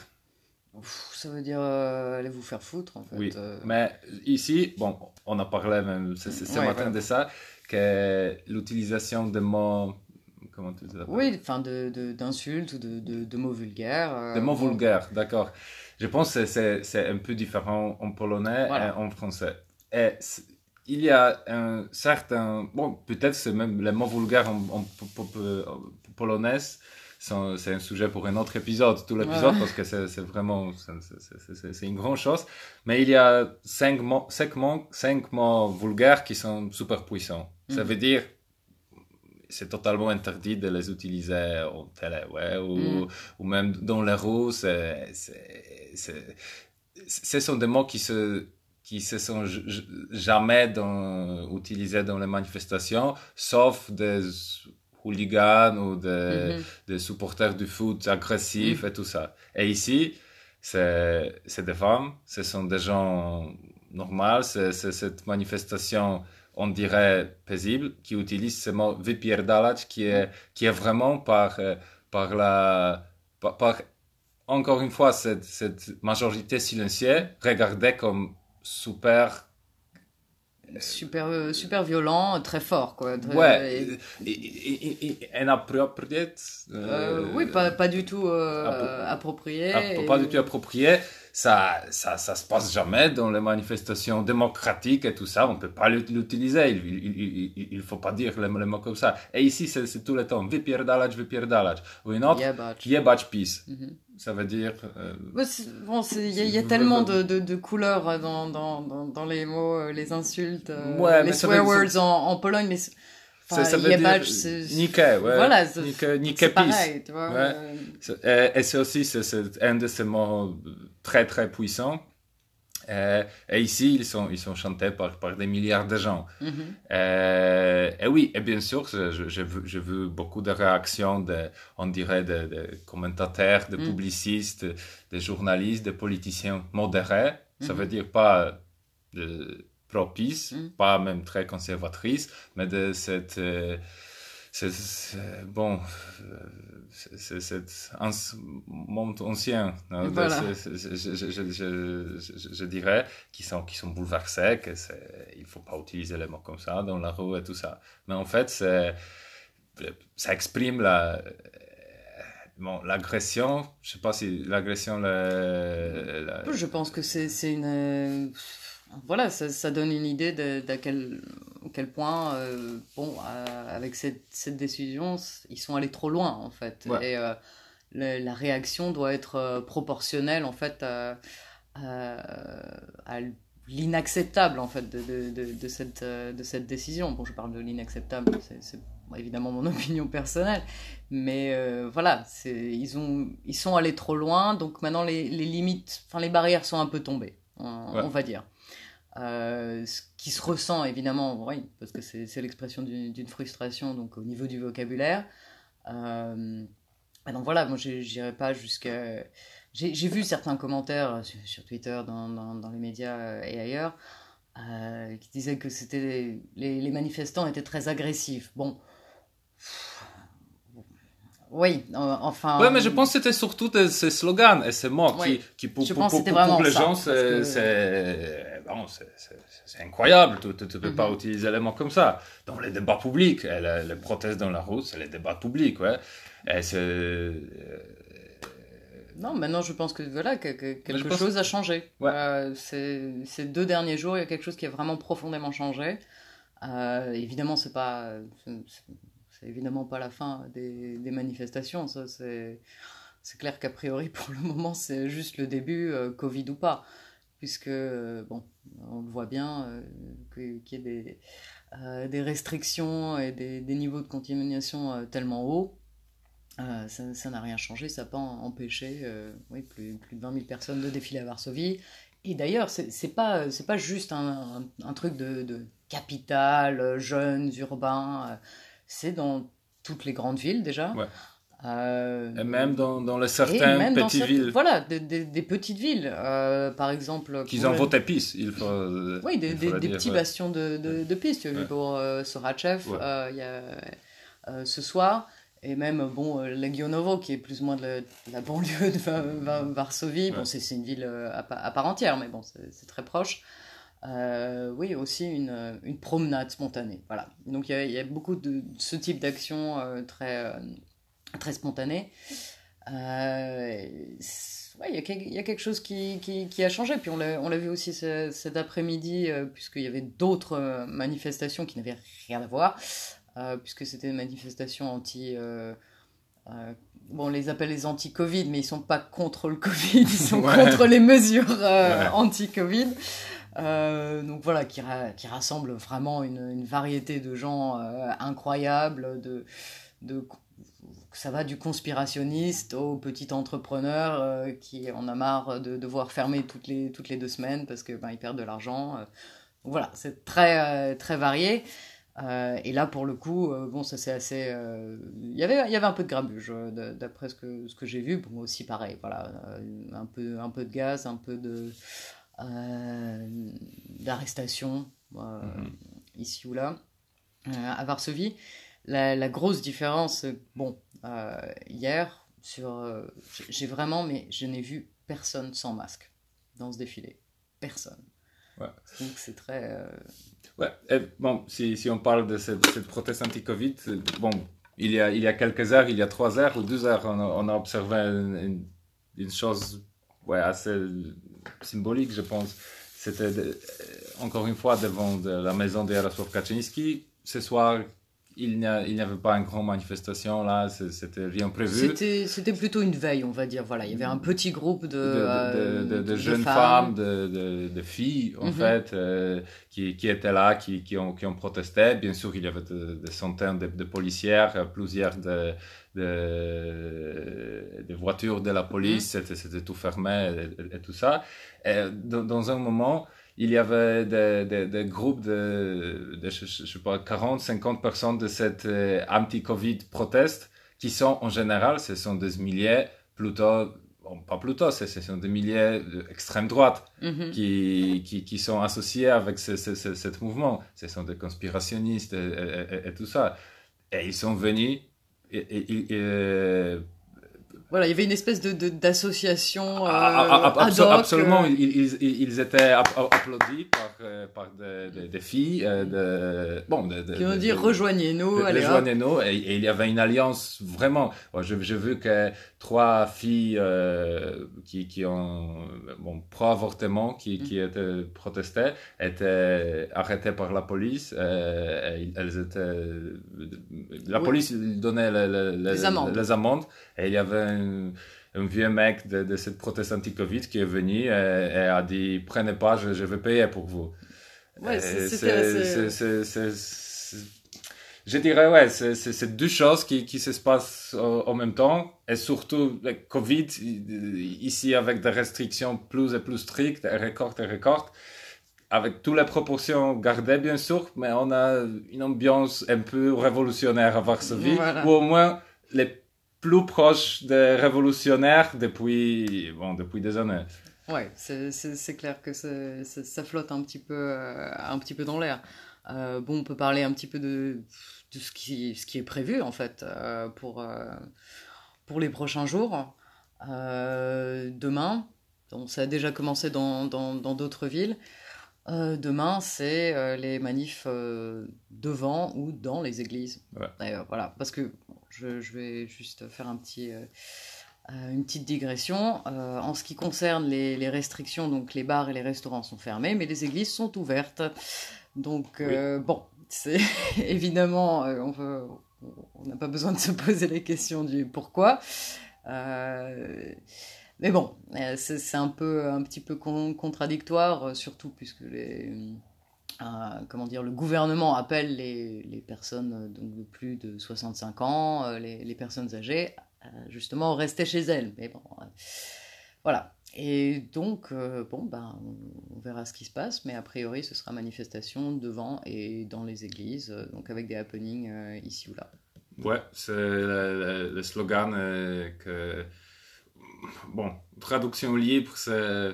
ça veut dire euh, allez vous faire foutre en fait. Oui, euh. mais ici, bon, on a parlé même ce, matin de ça, que l'utilisation de mots, comment tu dis Oui, enfin d'insultes de, ou de, de, mots vulgaires. Euh, de mots vulgaires, d'accord. Je pense que c'est un peu différent en polonais et en français. Et il y a un certain... Bon, peut-être c'est même les mots vulgaires en, en, polonais, c'est un sujet pour un autre épisode, tout l'épisode, parce que c'est vraiment... C'est une grande chose. Mais il y a cinq mots, cinq mots, cinq mots vulgaires qui sont super puissants. Ça mhm. veut dire c'est totalement interdit de les utiliser en télé, ouais, ou, mm. ou même dans les. C'est, ce sont des mots qui se, qui se sont jamais dans, utilisés dans les manifestations, sauf des hooligans ou des, mm-hmm. des supporters du foot agressifs mm. et tout ça. Et ici, c'est, c'est des femmes, ce sont des gens normaux, c'est cette manifestation on dirait, paisible, qui utilise ce mot vypierdalać, qui est, qui est vraiment par, euh, par la, par, encore une fois, cette, cette majorité silencieuse regardée comme super super euh, super violent très fort quoi. Ouais et, inapproprié euh, oui pas, pas du tout approprié pas du tout approprié ça, ça, ça se passe jamais dans les manifestations démocratiques et tout ça. On ne peut pas l'utiliser. Il ne faut pas dire les, mots comme ça. Et ici, c'est tout le temps. Vypierdalać, vypierdalać. Ou une autre. Jebać peace. Mhm. Ça veut dire. Euh, bon, il y, a tellement de, de, de couleurs dans, dans, dans, les mots, euh, les insultes, euh, les swear words en, en Pologne, mais ça, ça veut dire ouais. Voilà, c'est pareil, tu vois. Ouais. Euh. Et, c'est aussi c'est un de ces mots très très puissants. Euh, et ici, ils sont, ils sont chantés par, par des milliards de gens. Mm-hmm. Euh, et oui, et bien sûr, j'ai vu, vu, beaucoup de réactions, de, on dirait, de, de commentateurs, de mm. publicistes, de journalistes, de politiciens modérés. Ça mm-hmm. veut dire pas de, propice, mm. pas même très conservatrice, mais de cette, euh, bon, cet monde ancien, je, dirais, qui sont, qui sont bouleversés, que il faut pas utiliser les mots comme ça dans la rue et tout ça. Mais en fait, ça exprime la, bon, l'agression, je sais pas si l'agression, la, Je pense que c'est une voilà, ça, donne une idée d'à quel, quel point, euh, bon, euh, avec cette, cette, décision, ils sont allés trop loin, en fait. Et euh, la réaction doit être proportionnelle, en fait, à, à, l'inacceptable, en fait, de, de, de, cette, de cette décision. Bon, je parle de l'inacceptable, c'est évidemment mon opinion personnelle, mais voilà, ils, ont, ils sont allés trop loin, donc maintenant les, les limites, enfin les barrières sont un peu tombées, on va dire. Euh, ce qui se ressent évidemment, oui, parce que c'est l'expression d'une frustration donc au niveau du vocabulaire. Euh, donc voilà, moi j'irai pas jusqu'à. J'ai vu certains commentaires sur, Twitter, dans, dans, les médias et ailleurs, qui disaient que c'était les, les, manifestants étaient très agressifs. Bon, oui, enfin. Oui, mais je pense que c'était surtout ces slogans et ces mots qui, qui, pour, pour, pour, pour les gens, c'est bon, incroyable. Tu ne peux pas mhm. utiliser les mots comme ça. Dans les débats publics, les, les protestes dans la rue, c'est les débats publics. Ouais. Et c'est. Euh, non, maintenant je pense que voilà, que, quelque chose a changé. Ouais. Euh, ces deux derniers jours, il y a quelque chose qui a vraiment profondément changé. Euh, évidemment, c'est pas c'est évidemment pas la fin des, des manifestations. Ça, c'est, c'est clair qu'a priori, pour le moment, c'est juste le début, euh, Covid ou pas. Puisque, bon, on le voit bien, euh, qu'il y ait des, des restrictions et des, niveaux de contamination tellement hauts. ça, n'a rien changé, ça n'a pas empêché oui, plus, de 20 000 personnes de défiler à Varsovie. Et d'ailleurs, c'est, c'est pas, pas juste un, truc de, de capitale, jeunes, urbains c'est dans toutes les grandes villes déjà. Euh, et même dans, dans les certaines petites villes. Voilà, des, des, petites villes. Euh, par exemple. Qu'ils en votent pistes. Il faut, oui, des, des petits bastions de, de, de pistes. Ouais. Pour euh, Sorachev, il y a ce soir. Et même, bon, Legionovo, qui est plus ou moins de la, banlieue de Varsovie. Bon, c'est une ville à, à, part entière, mais bon, c'est très proche. Euh, oui, aussi une, une, promenade spontanée. Voilà. Donc il y, a beaucoup de, ce type d'action euh, très, euh, très spontanée. il y, a quelque chose qui, qui, a changé. Puis on l'a vu aussi cet après-midi, puisqu'il y avait d'autres manifestations qui n'avaient rien à voir, puisque c'était une manifestation anti. bon, on les appelle les anti-Covid, mais ils sont pas contre le Covid, ils sont contre les mesures anti-Covid. Euh, donc voilà, qui, qui, rassemble vraiment une, une variété de gens euh, incroyables, de, de, ça va du conspirationniste au petit entrepreneur euh, qui en a marre de devoir fermer toutes les, toutes les deux semaines parce que ben, de l'argent. Donc voilà, c'est très, très varié. et là, pour le coup, bon, ça c'est assez. Il y avait, il y avait un peu de grabuge, d'après ce que, ce que j'ai vu. Bon, aussi pareil, voilà, un peu, un peu de gaz, un peu de, euh, d'arrestation euh, mhm. ici ou là euh, à Varsovie. La, grosse différence, bon, hier, sur, j'ai vraiment, mais je n'ai vu personne sans masque dans ce défilé. Personne. Ouais. Donc c'est très. Ouais, bon, si, si, on parle de cette, cette proteste anti-Covid, bon, il y, a, il y a quelques heures, il y a trois heures ou deux heures, on a, on a observé une, une, chose ouais, assez symbolique, je pense. C'était euh, encore une fois devant la maison de Jarosław Kaczynski. Ce soir, il n'y avait pas une grande manifestation là, c'était rien prévu. C'était plutôt une veille, on va dire. Voilà, il y avait un petit groupe de, de, de, jeunes femmes, de, filles en mhm. fait, euh, qui, qui, étaient là, qui, qui, ont, qui ont protesté. Bien sûr, il y avait des centaines de, policières, plusieurs de, de, voitures de la police, mhm. c'était tout fermé et, tout ça. Et dans, dans un moment, il y avait des, des, groupes de, je, sais pas, 40, 50 personnes de cette euh, anti-Covid proteste qui sont en général, ce sont des milliers plutôt, bon, pas plutôt, ce sont des milliers d'extrême droite mhm. qui, qui, qui, sont associés avec ce, ce, ce, mouvement. Ce sont des conspirationnistes et, tout ça. Et ils sont venus et voilà, il y avait une espèce de d'association euh, Absolument, ils, ils, étaient applaudis par, euh, par des, des, filles, de, bon, de, qui ont dit rejoignez-nous, rejoignez-nous, et, il y avait une alliance vraiment. J'ai vu que trois filles qui, qui ont bon pro-avortement, qui, mm. qui étaient protestées, étaient arrêtées par la police. Et elles étaient, la police donnait les, amendes. les amendes, et il y avait un, vieux mec de, cette proteste anti-Covid qui est venu et, a dit prenez pas, je, vais payer pour vous. Ouais, je dirais, ouais, c'est deux choses qui, qui se passent en même temps. Et surtout, le Covid, ici, avec des restrictions plus et plus strictes, et records et records, avec toutes les proportions gardées, bien sûr, mais on a une ambiance un peu révolutionnaire à Varsovie, ou au moins les plus proches des révolutionnaires depuis, bon, depuis des années. Ouais, c'est clair que ça flotte un petit peu, euh, un petit peu dans l'air. Euh, bon, on peut parler un petit peu de, de ce, qui, ce qui est prévu, en fait, euh, pour, pour les prochains jours. demain, on, ça a déjà commencé dans d'autres dans, villes. demain, c'est les manifs devant ou dans les églises. voilà, parce que je, je, vais juste faire un petit euh, une petite digression. Euh, en ce qui concerne les, restrictions, donc les bars et les restaurants sont fermés, mais les églises sont ouvertes. Donc, euh, bon, c'est évidemment, on n'a pas besoin de se poser les questions du pourquoi. mais bon, c'est un peu, un petit peu contradictoire, surtout puisque les, comment dire, le gouvernement appelle les, personnes donc, de plus de 65 ans, les, les personnes âgées, euh, justement rester chez elle. Mais bon, euh, voilà. Et donc, euh, bon, ben, on verra ce qui se passe, mais a priori, ce sera manifestation devant et dans les églises, donc avec des happenings ici ou là. Ouais, c'est le, slogan que. Bon, traduction libre, c'est.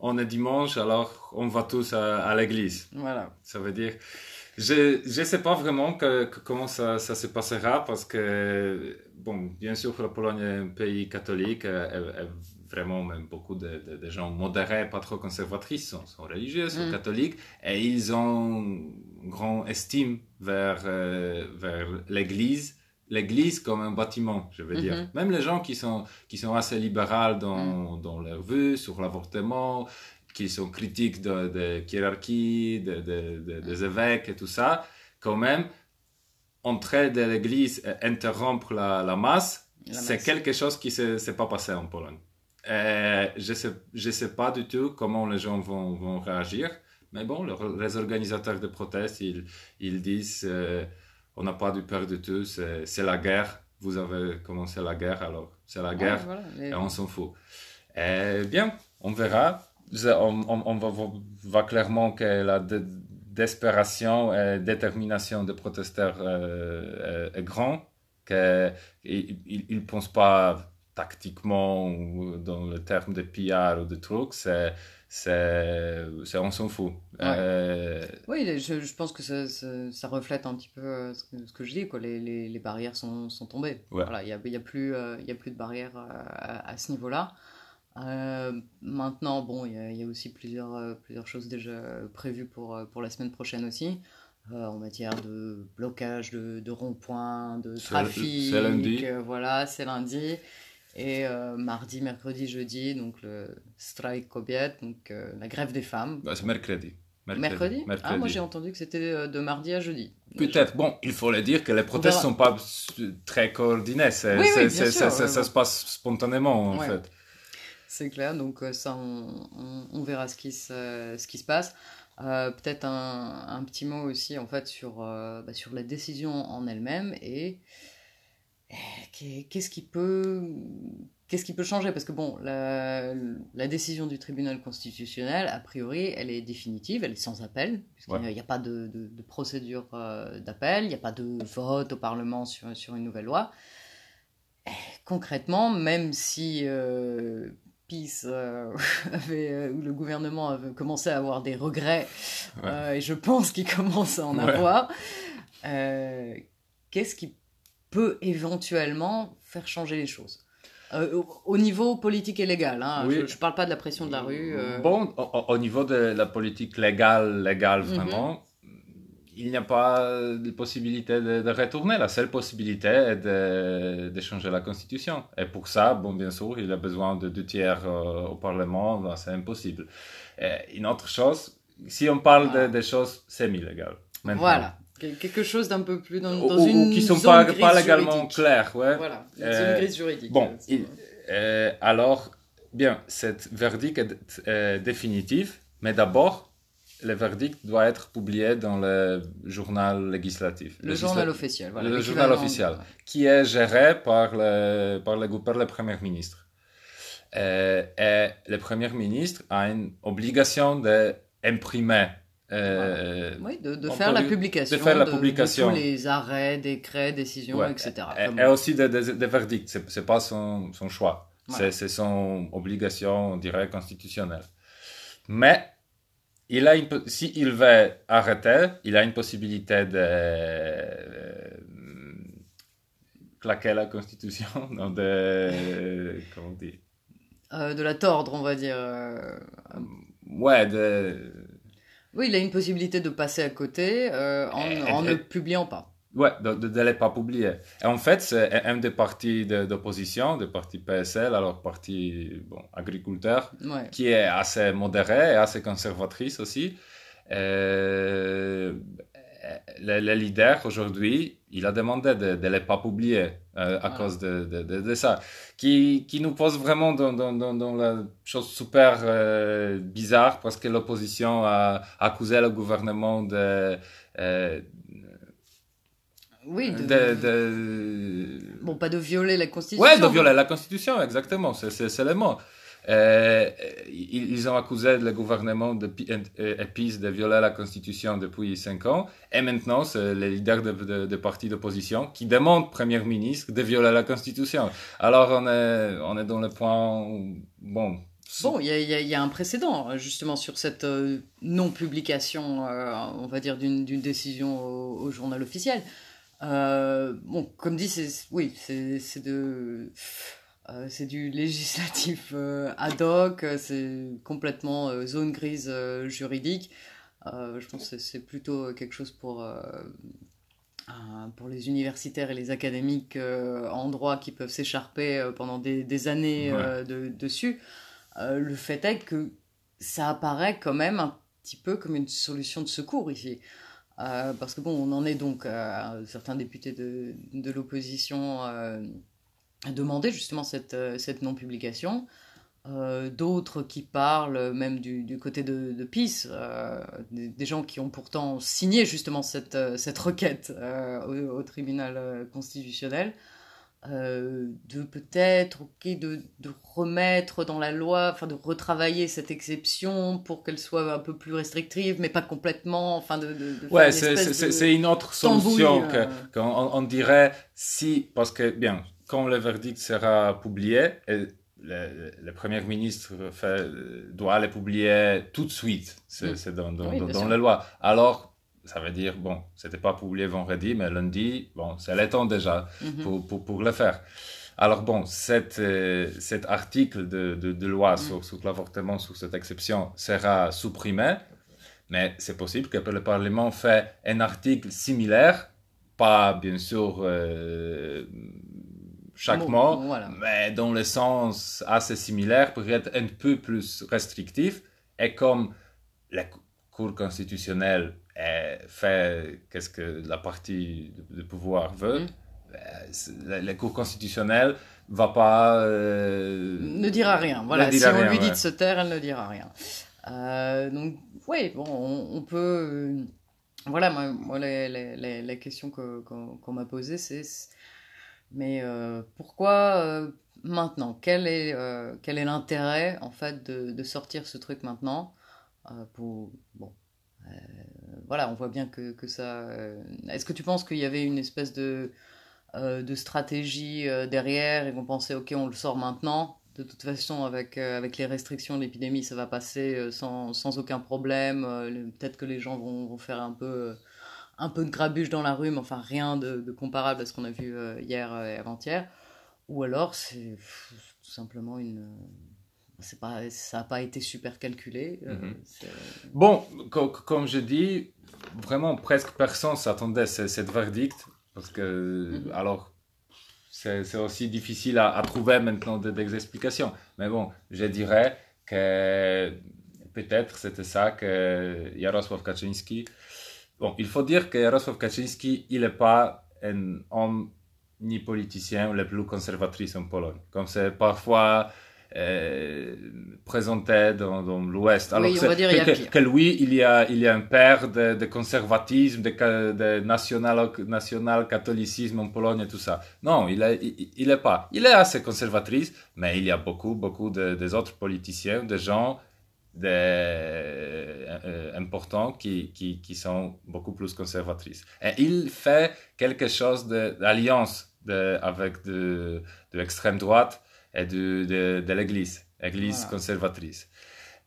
On est dimanche, alors on va tous à, à l'église. Voilà. Ça veut dire. Je ne sais pas vraiment que, comment ça, ça, se passera parce que, bon, bien sûr, la Pologne est un pays catholique, et, vraiment même beaucoup de, de, gens modérés, pas trop conservatrices, sont, sont religieux, sont mm. catholiques, et ils ont une grande estime vers, euh, vers l'Église l'Église comme un bâtiment, je veux dire. Mm-hmm. Même les gens qui sont, qui sont assez libéraux dans, mm. dans leur vue sur l'avortement, qui sont critiques de, de hiérarchie, de, de, des évêques et tout ça, quand même, entrer de l'église et interrompre la, la masse, c'est quelque chose qui ne s'est pas passé en Pologne. Et je ne sais, je sais pas du tout comment les gens vont, vont réagir, mais bon, les organisateurs de protestes, ils, ils disent euh, on n'a pas du peur du tout, c'est la guerre, vous avez commencé la guerre, alors c'est la guerre, et on s'en fout. Et bien, on verra. On, voit clairement que la desperation et détermination des protesteurs euh, est, grande, qu'ils ne pensent pas tactiquement ou dans le terme de pillard ou de trucs, c'est c'est on s'en fout. Euh, oui, je, pense que ça, ça, reflète un petit peu euh, ce que, je dis, quoi. Les, les, barrières sont, sont tombées. Voilà, il n'y a, y a, plus, y a plus de barrières à, à ce niveau-là. Euh, maintenant, bon, il y, a aussi plusieurs, euh, plusieurs choses déjà prévues pour, euh, pour la semaine prochaine aussi, en matière de blocage de, de ronds-points, de trafic. C'est lundi. voilà, c'est lundi. Et mardi, mercredi, jeudi, donc le strike Kobiet, donc la grève des femmes. Bah, c'est mercredi. Mercredi. Ah, moi j'ai entendu que c'était de mardi à jeudi. Peut-être. Bon, il faut le dire que les protestes ne sont pas très coordonnés. Oui, oui, ça, ça, se passe spontanément en fait. C'est clair, donc euh, ça, on, verra ce qui se, ce qui se passe. Euh, peut-être un, un, petit mot aussi en fait sur, euh, bah, sur la décision en elle-même et, qu'est-ce qui peut qu'est-ce qui peut changer? Parce que bon la, la, décision du tribunal constitutionnel a priori elle est définitive elle est sans appel puisqu'il n'y a, pas de, de, procédure d'appel il n'y a pas de vote au parlement sur, sur une nouvelle loi. Concrètement même si PIS, euh, euh, le gouvernement avait commencé à avoir des regrets, euh, et je pense qu'il commence à en avoir, qu'est-ce qui peut éventuellement faire changer les choses au, niveau politique et légal, hein, je ne parle pas de la pression de la rue. Bon, au, niveau de la politique légale, légale mhm. vraiment, il n'y a pas de possibilité de, retourner. La seule possibilité est de, de, changer la constitution. Et pour ça, bon, bien sûr, il a besoin de deux tiers euh, au Parlement. Ben, c'est impossible. Et une autre chose, si on parle de, des choses semi-légales. Voilà. Quelque chose d'un peu plus dans, dans ou, une qui sont pas, pas légalement claires. Ouais. Voilà, une zone euh, grise juridique. Bon, euh, alors, bien, cette verdict est définitif, mais d'abord, le verdict doit être publié dans le journal législatif. Le, journal officiel, voilà. Le journal officiel, qui est géré par le, par le, par le Premier ministre. Euh, et le Premier ministre a une obligation d'imprimer Euh, oui, de, faire la publication de faire la de- de publication. tous les arrêts, décrets, décisions, Ouais. etc. Et, aussi des, des- des verdicts, c'est c'est pas son, son choix, c'est son obligation, on dirait, constitutionnelle. Mais il a une, si il veut arrêter, il a une possibilité de euh, claquer la constitution, non, de, comment on dit, Euh, de la tordre, on va dire. ouais, de, Oui, il a une possibilité de passer à côté euh, en, Et- en et- ne publiant pas. Ouais, de ne les pas publier. Et en fait, c'est un des partis de- d'opposition, des partis PSL, alors parti bon, agriculteur, Ouais. qui est assez modéré et assez conservatrice aussi. Euh, le, le leader aujourd'hui, il a demandé de ne les pas publier euh, à Voilà. cause de, de, de- de ça, qui, qui nous pose vraiment dans, dans, dans, dans la chose super euh, bizarre parce que l'opposition a accusé le gouvernement de... euh, Oui, de- de, de- Bon, pas de violer la Constitution. Ouais, de violer la Constitution, exactement, c'est le mot. Euh, ils, ont accusé le gouvernement de pi- euh, EPIS de violer la Constitution depuis cinq ans, et maintenant c'est le leader de, partis d'opposition qui demande au Premier ministre de violer la Constitution. Alors on est, on est dans le point, où, bon, Bon, il y a, un précédent, justement, sur cette euh, non-publication, on va dire, d'une décision au, journal officiel. Bon, comme dit, oui, c'est de... euh, c'est du législatif euh, ad hoc, euh, c'est complètement euh, zone grise juridique. Je pense que c'est- plutôt quelque chose pour, pour les universitaires et les académiques en droit qui peuvent s'écharper pendant des, des années de- dessus. Le fait est que ça apparaît quand même un petit peu comme une solution de secours ici. Parce que bon, on en est donc à certains députés de, de l'opposition demander justement cette, euh, cette non-publication. Euh, D'autres qui parlent même du, du côté de, de PIS, euh, des, des gens qui ont pourtant signé justement cette, cette requête euh, au, au tribunal constitutionnel, de peut-être ok, de, de remettre dans la loi, enfin de retravailler cette exception pour qu'elle soit un peu plus restrictive, mais pas complètement, enfin de, Ouais, une c'est- c'est une autre solution qu'on on, on dirait si, parce que bien, quand le verdict sera publié, et le, le Premier ministre fait, doit le publier tout de suite, c'est Mm. dans, dans, Oui, dans, la loi. Alors, ça veut dire, bon, c'était pas publié vendredi, mais lundi, bon, c'est le temps déjà Mhm. pour, pour, pour le faire. Alors bon, cet, euh, cet article de, de, de loi Mm. sur, sur l'avortement, sur cette exception, sera supprimé, mais c'est possible que le Parlement fait un article similaire, pas bien sûr euh, chaque voilà. mais dans le sens assez similaire pour être un peu plus restrictif. Et comme la Cou- Cour constitutionnelle fait qu'est-ce que la partie de, pouvoir veut, Mm. euh, c'est- la, la Cour constitutionnelle va pas... euh, ne dira rien. Voilà, si dira on rien, lui dit ouais. de se taire, elle ne dira rien. Euh, donc, oui, bon, on, on peut. euh, voilà, moi, moi, la, la, la- la question que- qu'on qu'on m'a posée, c'est. Mais euh, pourquoi euh, maintenant? Quel est, euh, quel est l'intérêt, en fait, de, de sortir ce truc maintenant? Pour, Bon. voilà, on voit bien que, que ça. Est-ce que tu penses qu'il y avait une espèce de de stratégie derrière et qu'on pensait ok on le sort maintenant? De toute façon avec, avec les restrictions l'épidémie ça va passer sans, sans aucun problème peut-être que les gens vont, vont faire un peu un peu de grabuge dans la rue mais enfin rien de, de comparable à ce qu'on a vu euh, hier euh, et avant-hier ou alors c'est tout simplement une c'est pas ça n'a pas été super calculé euh, Mhm. Bon, co- comme je dis, vraiment presque personne s'attendait à ce- cette verdict, parce que, Mhm. alors, c'est aussi difficile à, à trouver maintenant des, des explications. Mais bon, je dirais que peut-être c'était ça que Jarosław Kaczynski... Bon, il faut dire que Jarosław Kaczynski, il n'est pas un homme ni politicien le plus conservatrice en Pologne. Comme c'est parfois euh, présenté dans, dans l'Ouest. Oui, on c'est- va dire, que, lui, il y a, il y a un père de, de conservatisme, de, national, national catholicisme en Pologne et tout ça. Non, il est, il, il est pas. Il est assez conservatrice, mais il y a beaucoup, beaucoup de, des autres politiciens, des gens des, euh, importants qui, qui, qui, sont beaucoup plus conservatrices. Et il fait quelque chose d'alliance avec de, de l'extrême droite et de, de, de l'Église, Église conservatrice.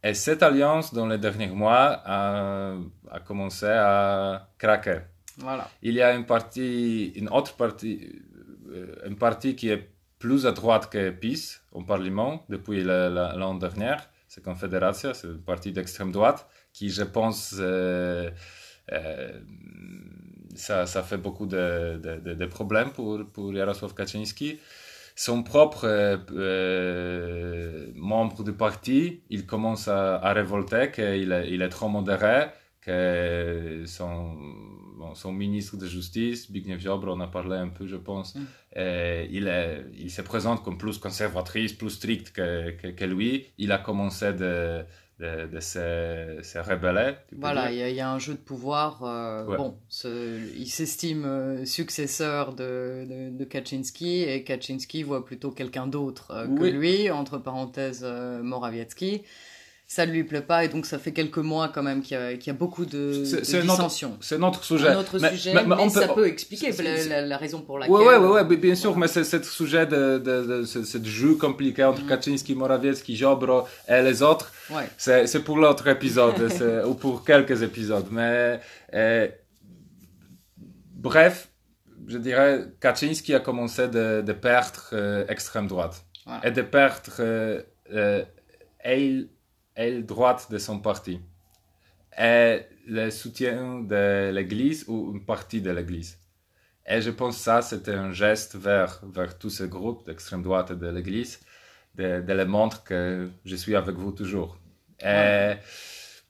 Et cette alliance, dans les derniers mois, a, a commencé à craquer. Voilà. Il y a une partie, une autre partie, euh, une partie qui est plus à droite que PIS au Parlement depuis l'an dernier. C'est Confédération, c'est une partie d'extrême droite qui, je pense, euh, euh, ça, ça, fait beaucoup de, de, de, problèmes pour, pour Jarosław Kaczynski. Son propre euh, membre du parti, il commence à, à révolter qu'il est, il est trop modéré, que son son ministre de Justice, Bigniew Ziobro, on a parlé un peu, je pense, mm. il, est, il se présente comme plus conservatrice, plus strict que, que, lui. Il a commencé de, de, de se, se, rebeller. Voilà, il y, y, a un jeu de pouvoir. Euh, bon, il s'estime euh, successeur de, de, de, Kaczynski et Kaczynski voit plutôt quelqu'un d'autre euh, que lui, entre parenthèses Morawiecki ça ne lui plaît pas et donc ça fait quelques mois quand même qu'il y, y, a beaucoup de, de dissensions. C'est notre sujet. Un autre mais, sujet, mais, mais, mais ça peut, expliquer la, la, la, raison pour laquelle. Oui, oui, oui, ouais, bien sûr, mais c'est ce sujet de, de, de, ce jeu compliqué entre mm. Kaczynski, Morawiecki, Jobro et les autres. Ouais. C'est pour l'autre épisode ou pour quelques épisodes. Mais euh, bref, je dirais, Kaczynski a commencé de, perdre euh, extrême droite ouais. et de perdre euh, euh aile droite de son parti et le soutien de l'Église ou une partie de l'Église? Et je pense que ça, c'était un geste vers, vers tous ces groupes d'extrême droite de l'Église, de, de les montrer que je suis avec vous toujours. Et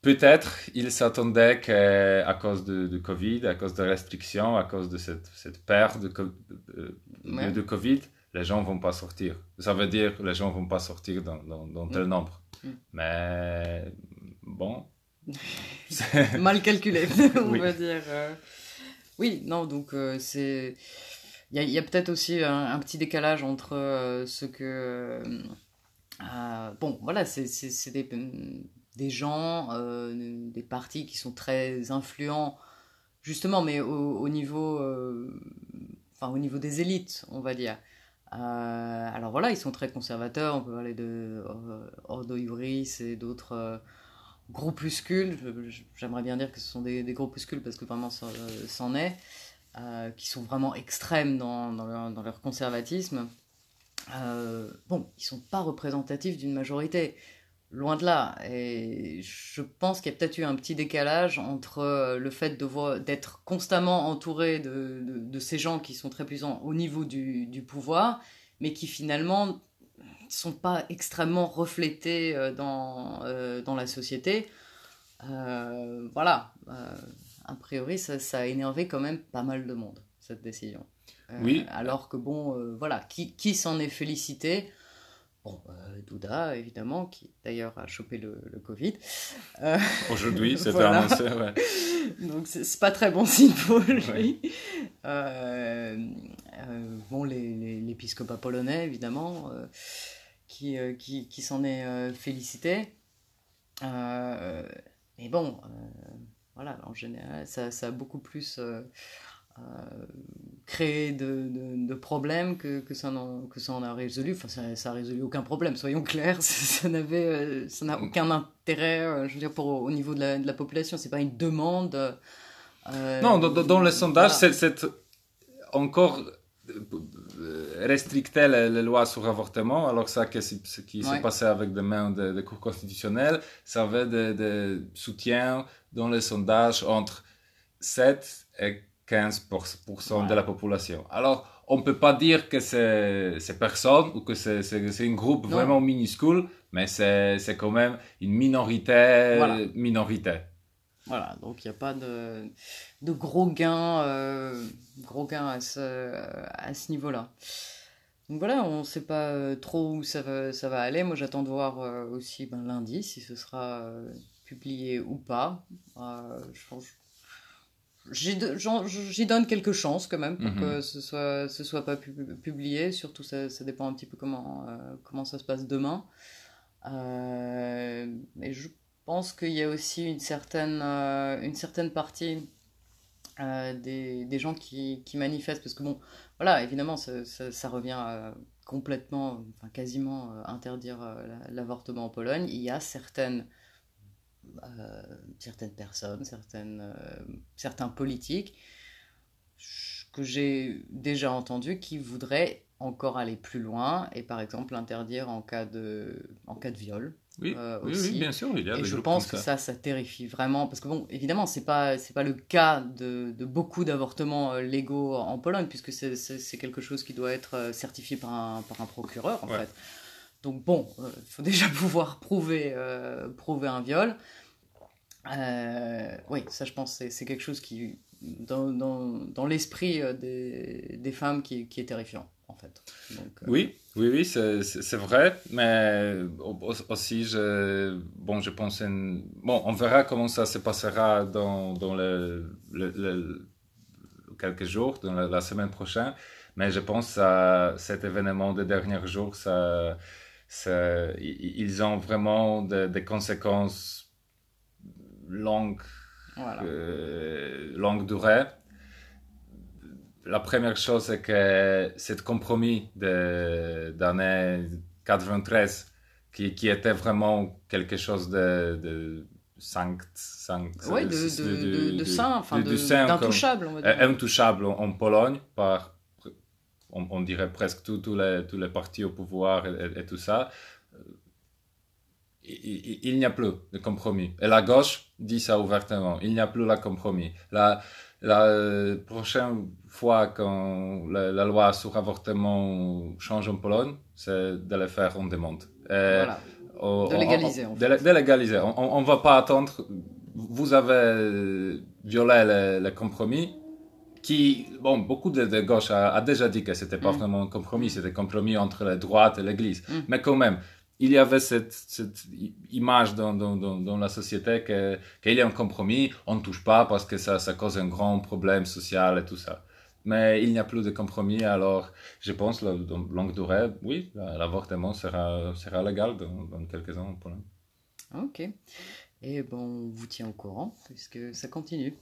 peut-être il s'attendait qu'à cause de, de, Covid, à cause de restrictions, à cause de cette, cette perte de, de, ouais. de, Covid, les gens vont pas sortir. Ça veut dire que les gens vont pas sortir dans, dans, dans tel nombre. Mm. Mais bon. Mal calculé, on va dire. Euh. Oui, non, donc euh, c'est. Il y a, a peut-être aussi un, un, petit décalage entre euh, ce que. bon, voilà, c'est des, des gens, des partis qui sont très influents, justement, mais au, au niveau. Enfin, au niveau des élites, on va dire. Euh, alors voilà, ils sont très conservateurs, on peut parler de euh, Ordo Iuris et d'autres euh, groupuscules, j'aimerais bien dire que ce sont des, groupuscules parce que vraiment c'en est, qui sont vraiment extrêmes dans, leur, conservatisme. Bon, ils sont pas représentatifs d'une majorité, loin de là. Et je pense qu'il y a peut-être eu un petit décalage entre le fait d'être constamment entouré de, de, de, ces gens qui sont très puissants au niveau du, du pouvoir, mais qui finalement sont pas extrêmement reflétés euh, dans, euh, dans la société. Euh, voilà, euh, a priori, ça, ça, a énervé quand même pas mal de monde, cette décision. oui. Alors que bon, voilà, qui, qui s'en est félicité? Bon, euh, Douda, évidemment, qui d'ailleurs a chopé le, le Covid. Euh, Aujourd'hui, c'est voilà. annoncé, ouais. Donc, c'est pas très bon signe pour lui. Ouais. Euh, bon, l'épiscopat polonais, évidemment, qui, qui, qui s'en est félicité. mais bon, voilà, en général, ça, ça a beaucoup plus euh, créer de, de, de, problèmes que, que, ça en, que ça en a résolu. Enfin, ça, ça a résolu aucun problème, soyons clairs. Ça n'avait, euh, ça n'a aucun intérêt, euh, je veux dire, pour, au niveau de la, de la population. C'est pas une demande. Euh, non, dans, dans les sondages, voilà. c'est encore restricter les, les, lois sur l'avortement, alors ça, que ce qui s'est ouais. passé avec des mains de, de cours constitutionnels, ça avait des de soutiens dans les sondages entre 7 et 15% ouais. de la population. Alors, on ne peut pas dire que c'est personne ou que c'est un groupe non. vraiment minuscule, mais c'est quand même une minorité. Voilà. minorité. Voilà, donc il n'y a pas de, de gros gains, euh, gros gains à ce, à ce niveau-là. Donc voilà, on ne sait pas euh, trop où ça va, ça va aller. Moi, j'attends de voir euh, aussi ben, lundi si ce sera euh, publié ou pas. Euh, je pense j'y donne quelques chances quand même pour mm -hmm. que ce soit ce soit pas publié surtout ça, ça dépend un petit peu comment euh, comment ça se passe demain euh, et je pense qu'il y a aussi une certaine, euh, une certaine partie euh, des, des, gens qui, qui, manifestent, parce que bon, voilà, évidemment, ça, ça, revient à complètement, enfin quasiment interdire l'avortement en Pologne. Il y a certaines, certaines personnes, certaines, certains politiques que j'ai déjà entendus qui voudraient encore aller plus loin et par exemple interdire en cas de, en cas de viol. Oui, euh, oui, bien sûr, il y a Et je pense que ça. ça, terrifie vraiment, parce que bon, évidemment, c'est pas c'est pas le cas de, de beaucoup d'avortements euh, légaux en Pologne, puisque c'est quelque chose qui doit être euh, certifié par un, par un procureur, en fait. Donc bon, il faut déjà pouvoir prouver, prouver un viol. oui, ça, je pense, c'est quelque chose qui, dans, dans, dans l'esprit des, des femmes, qui, est terrifiant en fait. Euh, oui, oui, oui, c'est vrai, mais aussi, je, bon, je pense, bon, on verra comment ça se passera dans, dans le, quelques jours, dans la, semaine prochaine, mais je pense à cet événement des derniers jours, ça, ça ils ont vraiment des conséquences longues, euh, longue durée la première chose, c'est que ce compromis d'année 93, qui, qui, était vraiment quelque chose de, de 5, 5 oui, de, de, de, de, saint, enfin d'intouchable, dire. Intouchable en, Pologne par, on, dirait presque tous les, tous les partis au pouvoir et, tout ça. Il, il n'y a plus de compromis. Et la gauche dit ça ouvertement. Il n'y a plus de compromis. La, la prochaine fois quand la, loi sur l'avortement change en Pologne, c'est de le faire en demande. voilà. de légaliser. On, de, légaliser. On ne va pas attendre. Vous avez violé le, compromis qui, bon, beaucoup de, de gauche a, déjà dit que c'était pas mm. vraiment un compromis, c'était un compromis entre la droite et l'Église. Mm. Mais quand même, il y avait cette, cette image dans, dans, dans, la société qu'il y a un compromis, on ne touche pas parce que ça, ça cause un grand problème social et tout ça. Mais il n'y a plus de compromis, alors je pense, dans longue durée, oui, l'avortement sera, sera légal dans, dans quelques ans. Ok. Et bon, on vous tient au courant, puisque ça continue.